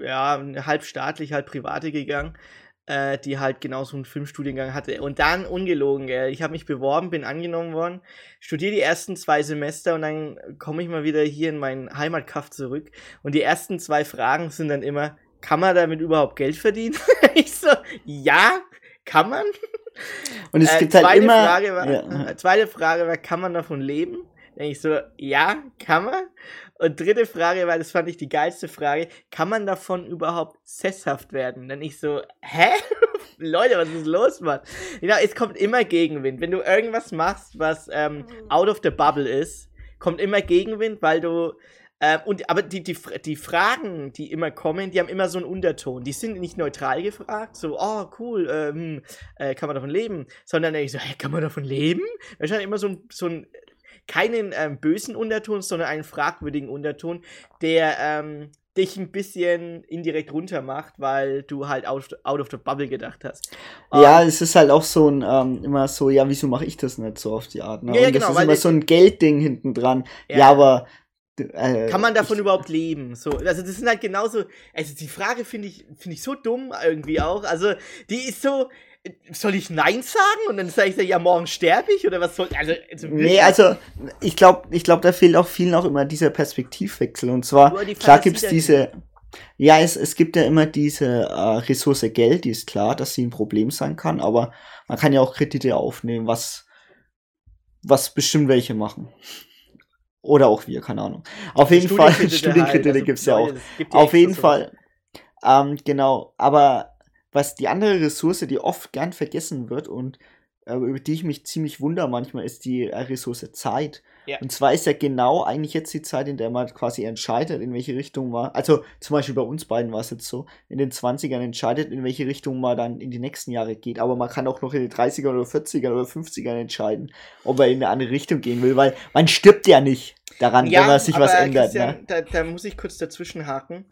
ja, eine halb staatlich, halb private gegangen äh, die halt genau so einen Filmstudiengang hatte. Und dann ungelogen, äh, ich habe mich beworben, bin angenommen worden, studiere die ersten zwei Semester und dann komme ich mal wieder hier in meinen Heimatkaff zurück. Und die ersten zwei Fragen sind dann immer, kann man damit überhaupt Geld verdienen? ich so, ja, kann man. Und es äh, gibt halt immer. Frage war, ja. Zweite Frage war, kann man davon leben? Denke ich so, ja, kann man. Und dritte Frage, weil das fand ich die geilste Frage, kann man davon überhaupt sesshaft werden? Dann ich so, hä? Leute, was ist los, Mann? Genau, es kommt immer Gegenwind. Wenn du irgendwas machst, was ähm, out of the bubble ist, kommt immer Gegenwind, weil du äh, und aber die, die, die Fragen, die immer kommen, die haben immer so einen Unterton. Die sind nicht neutral gefragt, so, oh, cool, ähm, äh, kann man davon leben? Sondern ich so, hä, kann man davon leben? Wahrscheinlich immer so ein, so ein keinen ähm, bösen Unterton, sondern einen fragwürdigen Unterton, der ähm, dich ein bisschen indirekt runter macht, weil du halt out, out of the bubble gedacht hast. Ja, um, es ist halt auch so ein, ähm, immer so, ja, wieso mache ich das nicht so auf die Art? Ne? Ja, ja, genau, das ist immer so ein Geldding hinten dran. Ja, ja aber äh, Kann man davon ich, überhaupt leben? So, also das sind halt genauso. Also die Frage finde ich finde ich so dumm irgendwie auch. Also die ist so soll ich Nein sagen? Und dann sage ich, ja, morgen sterbe ich? Oder was soll also, also Nee, also ich glaube, ich glaub, da fehlt auch vielen auch immer dieser Perspektivwechsel. Und zwar, klar gibt's diese. Ja, es, es gibt ja immer diese äh, Ressource Geld, die ist klar, dass sie ein Problem sein kann, aber man kann ja auch Kredite aufnehmen, was, was bestimmt welche machen. Oder auch wir, keine Ahnung. Auf jeden Fall, Studienkredite halt, gibt's ja auch. Gibt Auf jeden Fall. Ähm, genau, aber was die andere Ressource, die oft gern vergessen wird und äh, über die ich mich ziemlich wundere manchmal, ist die äh, Ressource Zeit. Ja. Und zwar ist ja genau eigentlich jetzt die Zeit, in der man quasi entscheidet, in welche Richtung man, also zum Beispiel bei uns beiden war es jetzt so, in den 20ern entscheidet, in welche Richtung man dann in die nächsten Jahre geht. Aber man kann auch noch in den 30ern oder 40ern oder 50ern entscheiden, ob er in eine andere Richtung gehen will, weil man stirbt ja nicht daran, ja, wenn man sich was ändert. Ne? Da, da, muss ich kurz dazwischen haken.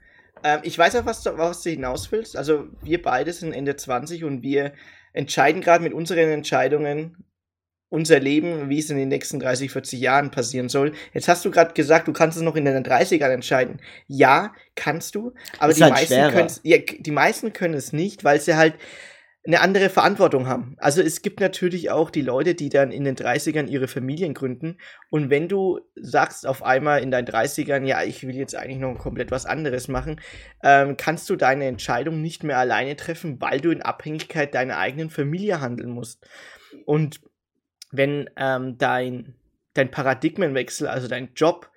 Ähm, ich weiß auch, was du, was du hinaus willst. Also wir beide sind Ende 20 und wir entscheiden gerade mit unseren Entscheidungen unser Leben, wie es in den nächsten 30, 40 Jahren passieren soll. Jetzt hast du gerade gesagt, du kannst es noch in den 30ern entscheiden. Ja, kannst du, aber die, halt meisten ja, die meisten können es nicht, weil sie halt eine andere Verantwortung haben. Also es gibt natürlich auch die Leute, die dann in den 30ern ihre Familien gründen. Und wenn du sagst auf einmal in deinen 30ern, ja, ich will jetzt eigentlich noch komplett was anderes machen, ähm, kannst du deine Entscheidung nicht mehr alleine treffen, weil du in Abhängigkeit deiner eigenen Familie handeln musst. Und wenn ähm, dein, dein Paradigmenwechsel, also dein Jobwechsel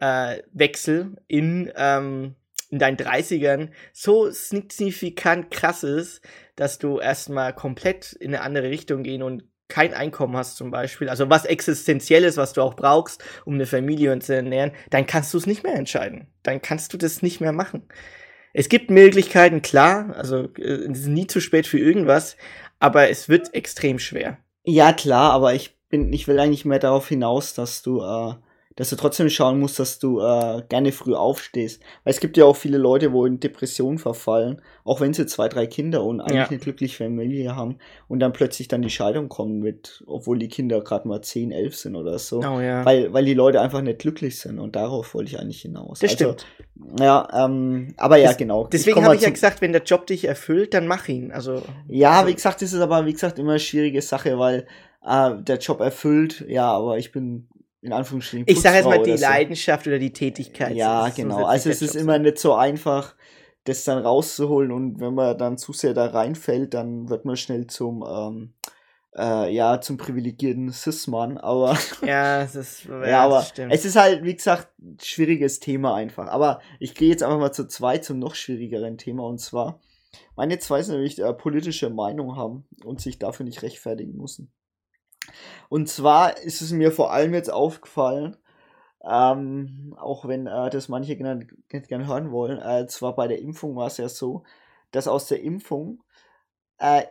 äh, in, ähm, in deinen 30ern so signifikant krass ist, dass du erstmal komplett in eine andere Richtung gehen und kein Einkommen hast zum Beispiel, also was existenzielles, was du auch brauchst, um eine Familie zu ernähren, dann kannst du es nicht mehr entscheiden. Dann kannst du das nicht mehr machen. Es gibt Möglichkeiten, klar, also äh, es ist nie zu spät für irgendwas, aber es wird extrem schwer. Ja, klar, aber ich bin, ich will eigentlich mehr darauf hinaus, dass du äh, dass du trotzdem schauen musst, dass du äh, gerne früh aufstehst. Weil es gibt ja auch viele Leute, wo in Depression verfallen, auch wenn sie zwei, drei Kinder und eigentlich ja. eine glückliche Familie haben und dann plötzlich dann die Scheidung kommen mit, obwohl die Kinder gerade mal zehn, elf sind oder so. Oh, ja. weil, weil die Leute einfach nicht glücklich sind und darauf wollte ich eigentlich hinaus. Das also, stimmt. Ja, ähm, aber ja, das, genau. Deswegen habe ich ja gesagt, wenn der Job dich erfüllt, dann mach ihn. Also, ja, also. wie gesagt, das ist aber, wie gesagt, immer eine schwierige Sache, weil äh, der Job erfüllt, ja, aber ich bin in Anführungsstrichen. Ich sage jetzt mal die so. Leidenschaft oder die Tätigkeit. Ja, genau. Also es ist Job immer nicht so einfach, das dann rauszuholen und wenn man dann zu sehr da reinfällt, dann wird man schnell zum ähm, äh, ja zum privilegierten Cis-Mann. Aber ja, es ist ja, ja aber es ist halt wie gesagt schwieriges Thema einfach. Aber ich gehe jetzt einfach mal zu zwei zum noch schwierigeren Thema und zwar meine zwei sind nämlich äh, politische Meinung haben und sich dafür nicht rechtfertigen müssen. Und zwar ist es mir vor allem jetzt aufgefallen, ähm, auch wenn äh, das manche gerne, gerne hören wollen, äh, zwar bei der Impfung war es ja so, dass aus der Impfung, äh,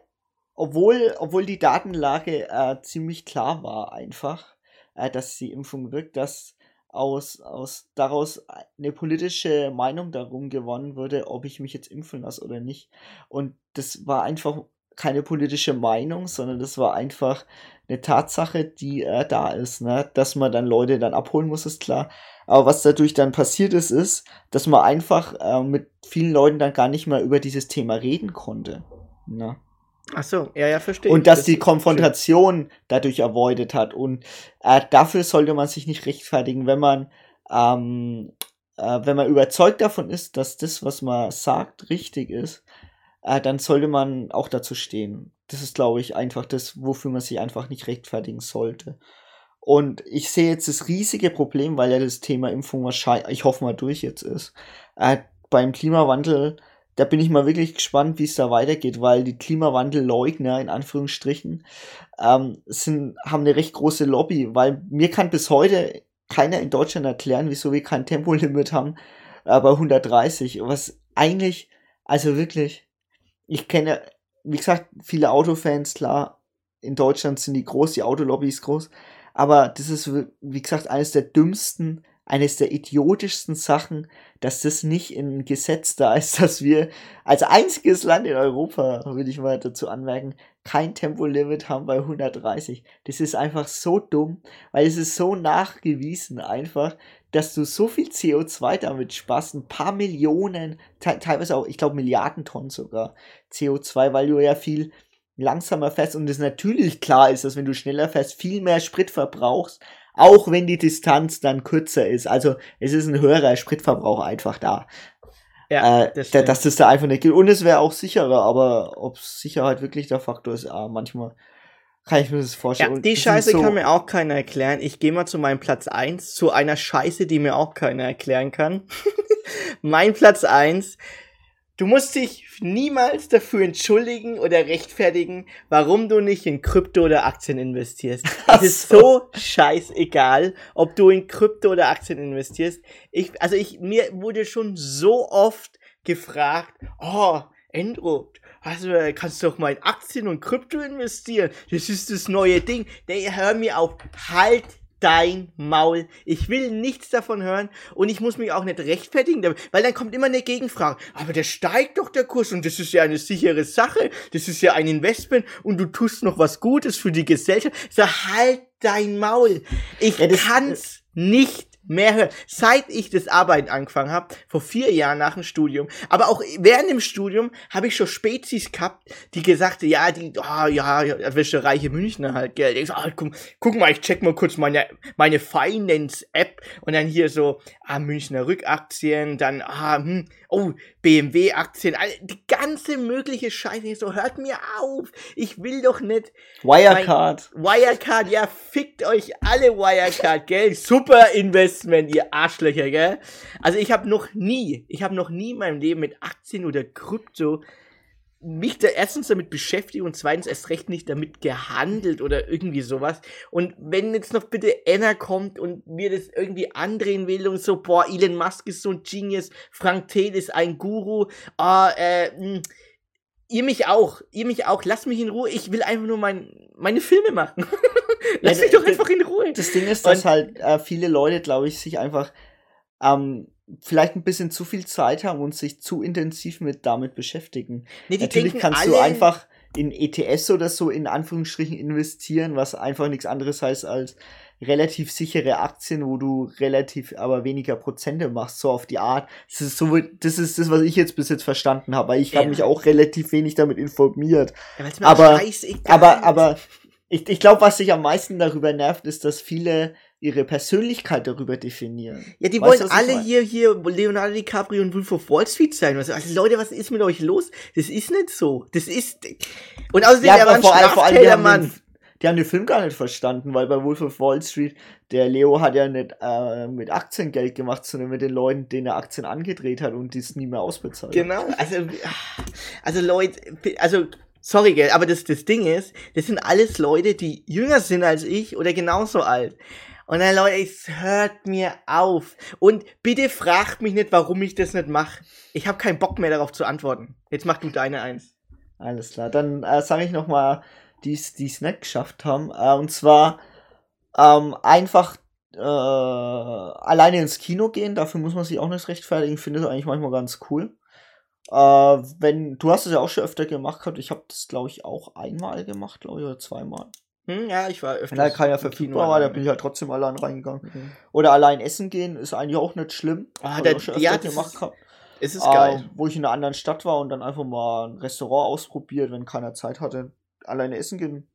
obwohl, obwohl die Datenlage äh, ziemlich klar war, einfach, äh, dass die Impfung wirkt, dass aus, aus daraus eine politische Meinung darum gewonnen wurde, ob ich mich jetzt impfen lasse oder nicht. Und das war einfach keine politische Meinung, sondern das war einfach eine Tatsache, die äh, da ist, ne? Dass man dann Leute dann abholen muss, ist klar. Aber was dadurch dann passiert ist, ist, dass man einfach äh, mit vielen Leuten dann gar nicht mehr über dieses Thema reden konnte. Ne? Ach so, ja, ja, verstehe. Und dass das die Konfrontation schön. dadurch avoidet hat. Und äh, dafür sollte man sich nicht rechtfertigen, wenn man, ähm, äh, wenn man überzeugt davon ist, dass das, was man sagt, richtig ist, äh, dann sollte man auch dazu stehen. Das ist, glaube ich, einfach das, wofür man sich einfach nicht rechtfertigen sollte. Und ich sehe jetzt das riesige Problem, weil ja das Thema Impfung wahrscheinlich, ich hoffe mal, durch jetzt ist. Äh, beim Klimawandel, da bin ich mal wirklich gespannt, wie es da weitergeht, weil die Klimawandelleugner, in Anführungsstrichen, ähm, sind, haben eine recht große Lobby, weil mir kann bis heute keiner in Deutschland erklären, wieso wir kein Tempolimit haben äh, bei 130, was eigentlich, also wirklich, ich kenne wie gesagt, viele Autofans, klar, in Deutschland sind die groß, die Autolobby ist groß, aber das ist, wie gesagt, eines der dümmsten, eines der idiotischsten Sachen, dass das nicht in Gesetz da ist, dass wir als einziges Land in Europa, will ich mal dazu anmerken, kein Tempolimit haben bei 130. Das ist einfach so dumm, weil es ist so nachgewiesen einfach, dass du so viel CO2 damit sparst, ein paar Millionen, te teilweise auch, ich glaube Milliarden Tonnen sogar CO2, weil du ja viel langsamer fährst und es natürlich klar ist, dass wenn du schneller fährst, viel mehr Sprit verbrauchst, auch wenn die Distanz dann kürzer ist. Also es ist ein höherer Spritverbrauch einfach da. Ja, äh, das dass das da einfach nicht geht. Und es wäre auch sicherer, aber ob Sicherheit wirklich der Faktor ist, ah, manchmal kann ich mir das vorstellen. Ja, die das Scheiße so- kann mir auch keiner erklären. Ich gehe mal zu meinem Platz 1, zu einer Scheiße, die mir auch keiner erklären kann. mein Platz 1. Du musst dich niemals dafür entschuldigen oder rechtfertigen, warum du nicht in Krypto oder Aktien investierst. Ach Es ist so. scheißegal, ob du in Krypto oder Aktien investierst. Ich, also ich, mir wurde schon so oft gefragt, oh, Endro, also, kannst doch mal in Aktien und Krypto investieren. Das ist das neue Ding. Nee, hör mir auf. Halt dein Maul. Ich will nichts davon hören und ich muss mich auch nicht rechtfertigen, weil dann kommt immer eine Gegenfrage. Aber der steigt doch der Kurs und das ist ja eine sichere Sache. Das ist ja ein Investment und du tust noch was Gutes für die Gesellschaft. Sag, halt dein Maul. Ich Ja, das- kann's nicht mehr hören. Seit ich das Arbeiten angefangen habe, vor vier Jahren nach dem Studium, aber auch während dem Studium habe ich schon Spezies gehabt, die gesagt ja, die, ah, ja, ja, welche reiche Münchner halt, gell. Ich so, ah, guck, guck mal, ich check mal kurz meine, meine Finance-App und dann hier so, ah, Münchner Rückaktien, dann, ah, hm, oh, BMW-Aktien, die ganze mögliche Scheiße. Ich so, hört mir auf. Ich will doch nicht Wirecard. Wirecard, ja, fickt euch alle Wirecard, gell? Super Investment, ihr Arschlöcher, gell? Also ich habe noch nie, ich habe noch nie in meinem Leben mit Aktien oder Krypto mich da erstens damit beschäftigt und zweitens erst recht nicht damit gehandelt oder irgendwie sowas. Und wenn jetzt noch bitte Anna kommt und mir das irgendwie andrehen will und so, boah, Elon Musk ist so ein Genius, Frank Thiel ist ein Guru, ah, äh, mh, ihr mich auch, ihr mich auch, lasst mich in Ruhe, ich will einfach nur mein, meine Filme machen. Lass Ja, mich doch einfach in Ruhe. Das Ding ist, dass Und- halt äh, viele Leute, glaube ich, sich einfach ähm, vielleicht ein bisschen zu viel Zeit haben und sich zu intensiv mit damit beschäftigen. Nee, Natürlich kannst du einfach in ETS oder so in Anführungsstrichen investieren, was einfach nichts anderes heißt als relativ sichere Aktien, wo du relativ aber weniger Prozente machst, so auf die Art. Das ist so, das ist das, was ich jetzt bis jetzt verstanden habe. weil Ich habe Ja. mich auch relativ wenig damit informiert. Ja, aber- Aber, ist. aber ich, ich glaube, was sich am meisten darüber nervt, ist, dass viele ihre Persönlichkeit darüber definieren. Ja, die Weißt wollen alle hier, hier Leonardo DiCaprio und Wolf of Wall Street sein. Also, also Leute, was ist mit euch los? Das ist nicht so. Das ist. Und außerdem, Ja, er war ein vor allem, vor allem die, Straftäter, haben Mann. den, die haben den Film gar nicht verstanden, weil bei Wolf of Wall Street, der Leo hat ja nicht äh, mit Aktien Geld gemacht, sondern mit den Leuten, denen er Aktien angedreht hat und die es nie mehr ausbezahlt hat. Genau. Also, also Leute, also, sorry, gell, aber das, das Ding ist, das sind alles Leute, die jünger sind als ich oder genauso alt. Und dann, Leute, es hört mir auf. Und bitte fragt mich nicht, warum ich das nicht mache. Ich habe keinen Bock mehr darauf zu antworten. Jetzt mach du deine eins. Alles klar. Dann äh, sage ich nochmal, die es nicht geschafft haben. Äh, und zwar ähm, einfach äh, alleine ins Kino gehen. Dafür muss man sich auch nicht rechtfertigen. Ich finde das eigentlich manchmal ganz cool. Äh, wenn du hast es ja auch schon öfter gemacht gehabt. Ich habe das glaube ich auch einmal gemacht, glaube ich, oder zweimal. Hm, ja, ich war öfter. Wenn da keiner verfügbar war, da bin ich halt trotzdem allein reingegangen. Mhm. Oder allein essen gehen ist eigentlich auch nicht schlimm. Ah, öfter ja, das gemacht ist- gehabt. Es ist Äh, geil. wo ich in einer anderen Stadt war und dann einfach mal ein Restaurant ausprobiert, wenn keiner Zeit hatte, alleine essen gehen.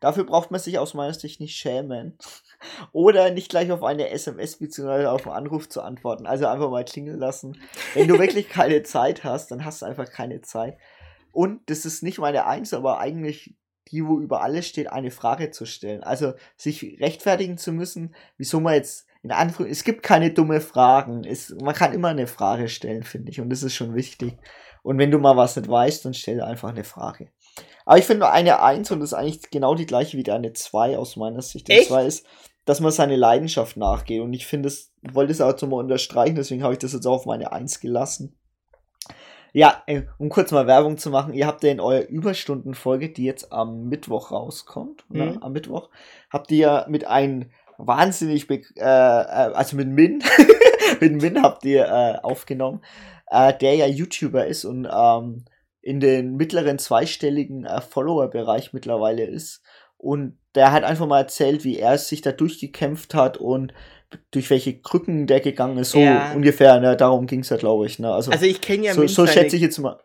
Dafür braucht man sich aus meiner Sicht nicht schämen. Oder nicht gleich auf eine SMS bzw. auf einen Anruf zu antworten. Also einfach mal klingeln lassen. Wenn du wirklich keine Zeit hast, dann hast du einfach keine Zeit. Und das ist nicht meine Eins, aber eigentlich die, wo über alles steht, eine Frage zu stellen. Also sich rechtfertigen zu müssen, wieso man jetzt in Anführungszeichen, es gibt keine dumme Fragen. Es, man kann immer eine Frage stellen, finde ich. Und das ist schon wichtig. Und wenn du mal was nicht weißt, dann stell einfach eine Frage. Aber ich finde nur eine Eins und das ist eigentlich genau die gleiche wie eine Zwei aus meiner Sicht. Echt? zwar ist, dass man seine Leidenschaft nachgeht. Und ich finde es, wollte es auch so mal unterstreichen, deswegen habe ich das jetzt auch auf meine Eins gelassen. Ja, äh, um kurz mal Werbung zu machen, ihr habt ja in eurer Überstundenfolge, die jetzt am Mittwoch rauskommt? Mhm. Am Mittwoch, habt ihr ja mit einem wahnsinnig, äh, äh, also mit Min, mit Min habt ihr äh, aufgenommen, äh, der ja YouTuber ist und ähm, in den mittleren zweistelligen äh, Follower-Bereich mittlerweile ist. Und der hat einfach mal erzählt, wie er sich da durchgekämpft hat und durch welche Krücken der gegangen ist. So Ja. ungefähr, ne? darum ging es ja, glaube ich. Ne? Also, Also ich kenne ja so, so seine- schätze ich jetzt mal.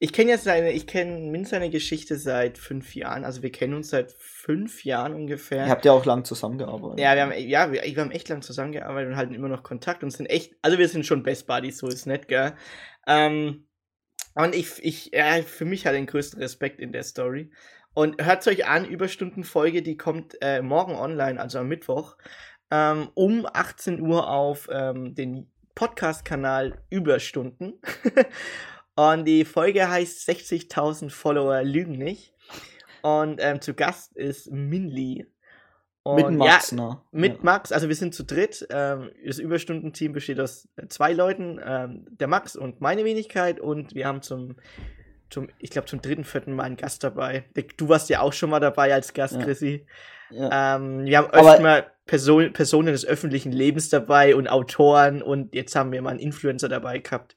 Ich kenne ja seine, ich kenne Min seine Geschichte seit fünf Jahren. Also wir kennen uns seit fünf Jahren ungefähr. Ihr habt ja auch lang zusammengearbeitet. Ja, wir haben, ja, wir, wir haben echt lang zusammengearbeitet und halten immer noch Kontakt und sind echt, also wir sind schon Best Buddies, so ist nett, gell? Ähm, und ich, ich, ja, für mich hat den größten Respekt in der Story. Und hört euch an, Überstundenfolge, die kommt äh, morgen online, also am Mittwoch, ähm, um 18 Uhr auf ähm, den Podcast-Kanal Überstunden. und die Folge heißt 60.000 Follower lügen nicht. Und ähm, zu Gast ist Minli. Und mit Max, ja, ne? Mit Ja. Max, also wir sind zu dritt. Ähm, das Überstundenteam besteht aus äh, zwei Leuten, ähm, der Max und meine Wenigkeit. Und wir haben zum, zum ich glaube, zum dritten, vierten Mal einen Gast dabei. Du warst ja auch schon mal dabei als Gast, Ja. Chrissy. Ja. Ähm, wir haben öfter mal Person, Personen des öffentlichen Lebens dabei und Autoren. Und jetzt haben wir mal einen Influencer dabei gehabt.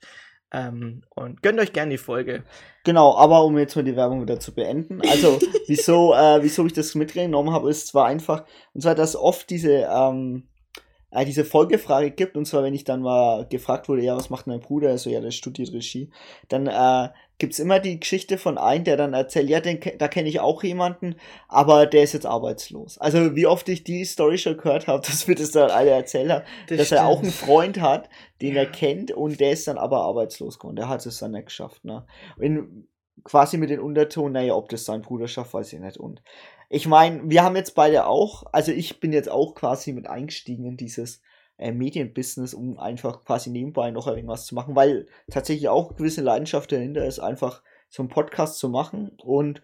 Ähm, und gönnt euch gerne die Folge. Genau, aber um jetzt mal die Werbung wieder zu beenden. Also, wieso, äh, wieso ich das mitgenommen habe, ist zwar einfach, und zwar, dass oft diese, ähm, äh, diese Folgefrage gibt, und zwar, wenn ich dann mal gefragt wurde, ja, was macht dein Bruder? Also, ja, der studiert Regie. Dann äh, gibt's immer die Geschichte von einem, der dann erzählt, ja, den, da kenne ich auch jemanden, aber der ist jetzt arbeitslos. Also, wie oft ich die Story schon gehört habe, dass mir das dann alle erzählt hat, dass er auch einen Freund hat, den er kennt und der ist dann aber arbeitslos geworden. Der hat es dann nicht geschafft. Ne? In, quasi mit den Unterton, naja, ob das sein Bruder schafft, weiß ich nicht. Und ich meine, wir haben jetzt beide auch, also ich bin jetzt auch quasi mit eingestiegen in dieses äh, Medienbusiness, um einfach quasi nebenbei noch irgendwas zu machen, weil tatsächlich auch gewisse Leidenschaft dahinter ist, einfach so einen Podcast zu machen und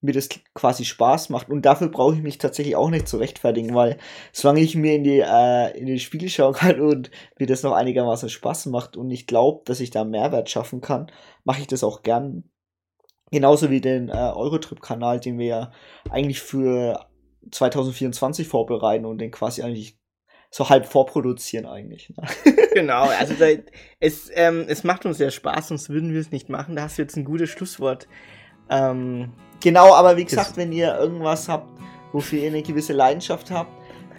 mir das quasi Spaß macht. Und dafür brauche ich mich tatsächlich auch nicht zu rechtfertigen, weil solange ich mir in die, äh, in den Spiegel schauen kann und mir das noch einigermaßen Spaß macht und ich glaube, dass ich da Mehrwert schaffen kann, mache ich das auch gern. Genauso wie den äh, Eurotrip-Kanal, den wir ja eigentlich für 2024 vorbereiten und den quasi eigentlich so halb vorproduzieren eigentlich. Ne? Genau, also da, es, ähm, es macht uns sehr Spaß, sonst würden wir es nicht machen. Da hast du jetzt ein gutes Schlusswort. Ähm, Genau, aber wie gesagt, wenn ihr irgendwas habt, wofür ihr eine gewisse Leidenschaft habt,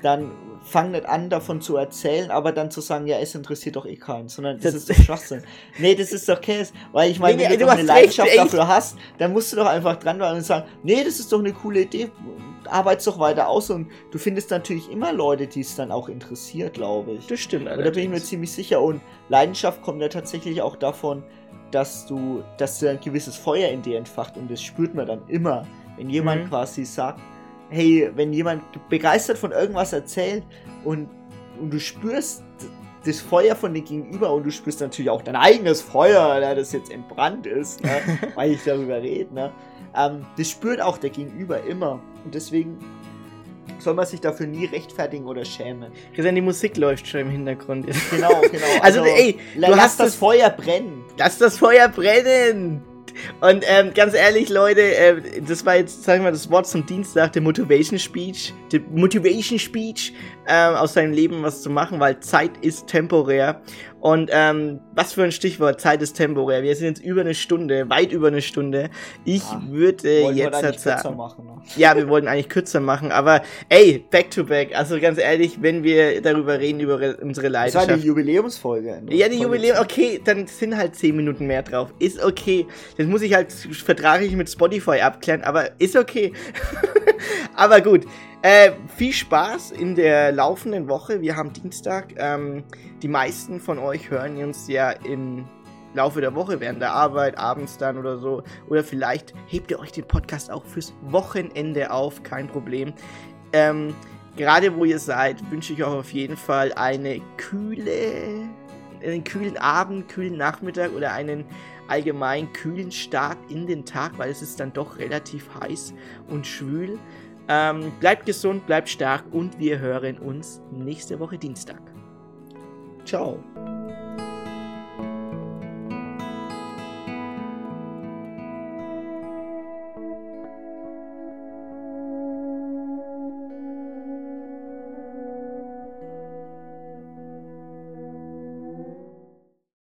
dann fangt nicht an, davon zu erzählen, aber dann zu sagen, ja, es interessiert doch eh keinen, sondern das, Das- ist doch Schwachsinn. nee, das ist doch Käse, weil ich meine, Nee, wenn du du eine Leidenschaft echt. dafür hast, dann musst du doch einfach dran bleiben und sagen, nee, das ist doch eine coole Idee, arbeit's doch weiter aus und du findest natürlich immer Leute, die es dann auch interessiert, glaube ich. das stimmt. Und da bin ich mir ziemlich sicher. Und Leidenschaft kommt ja tatsächlich auch davon, dass du, dass du ein gewisses Feuer in dir entfacht und das spürt man dann immer, wenn jemand Mhm. quasi sagt, hey, wenn jemand begeistert von irgendwas erzählt und, und du spürst das Feuer von dem Gegenüber und du spürst natürlich auch dein eigenes Feuer, ne, das jetzt entbrannt ist, ne, weil ich darüber rede, ne, ähm, das spürt auch der Gegenüber immer und deswegen soll man sich dafür nie rechtfertigen oder schämen. Christian, die Musik läuft schon im Hintergrund. Genau, genau. Also, ey, la- du lass hast das das- Feuer brennen. Lass das Feuer brennen! Und ähm, ganz ehrlich, Leute, äh, das war jetzt, sagen wir mal, das Wort zum Dienstag, der Motivation Speech. Der Motivation Speech ähm, aus seinem Leben was zu machen, weil Zeit ist temporär. Und ähm, was für ein Stichwort, Zeit ist temporär. Wir sind jetzt über eine Stunde, weit über eine Stunde. Ich Ah, würde wir jetzt eigentlich halt kürzer sagen. machen. Ne? Ja, wir wollten eigentlich kürzer machen, aber ey, back to back. Also ganz ehrlich, wenn wir darüber reden, über re- unsere Das war Leidenschaft. die Jubiläumsfolge. ne? Ja, die Jubiläum, okay, dann sind halt 10 Minuten mehr drauf. Ist okay. Das muss ich halt vertraglich mit Spotify abklären, aber ist okay. aber gut. Äh, viel Spaß in der laufenden Woche. Wir haben Dienstag. Ähm, die meisten von euch hören uns ja im Laufe der Woche, während der Arbeit, abends dann oder so. Oder vielleicht hebt ihr euch den Podcast auch fürs Wochenende auf, kein Problem. Ähm, gerade wo ihr seid, wünsche ich euch auf jeden Fall eine kühle, einen kühlen Abend, kühlen Nachmittag oder einen allgemein kühlen Start in den Tag, weil es ist dann doch relativ heiß und schwül. Ähm, bleibt gesund, bleibt stark und wir hören uns nächste Woche Dienstag. Ciao.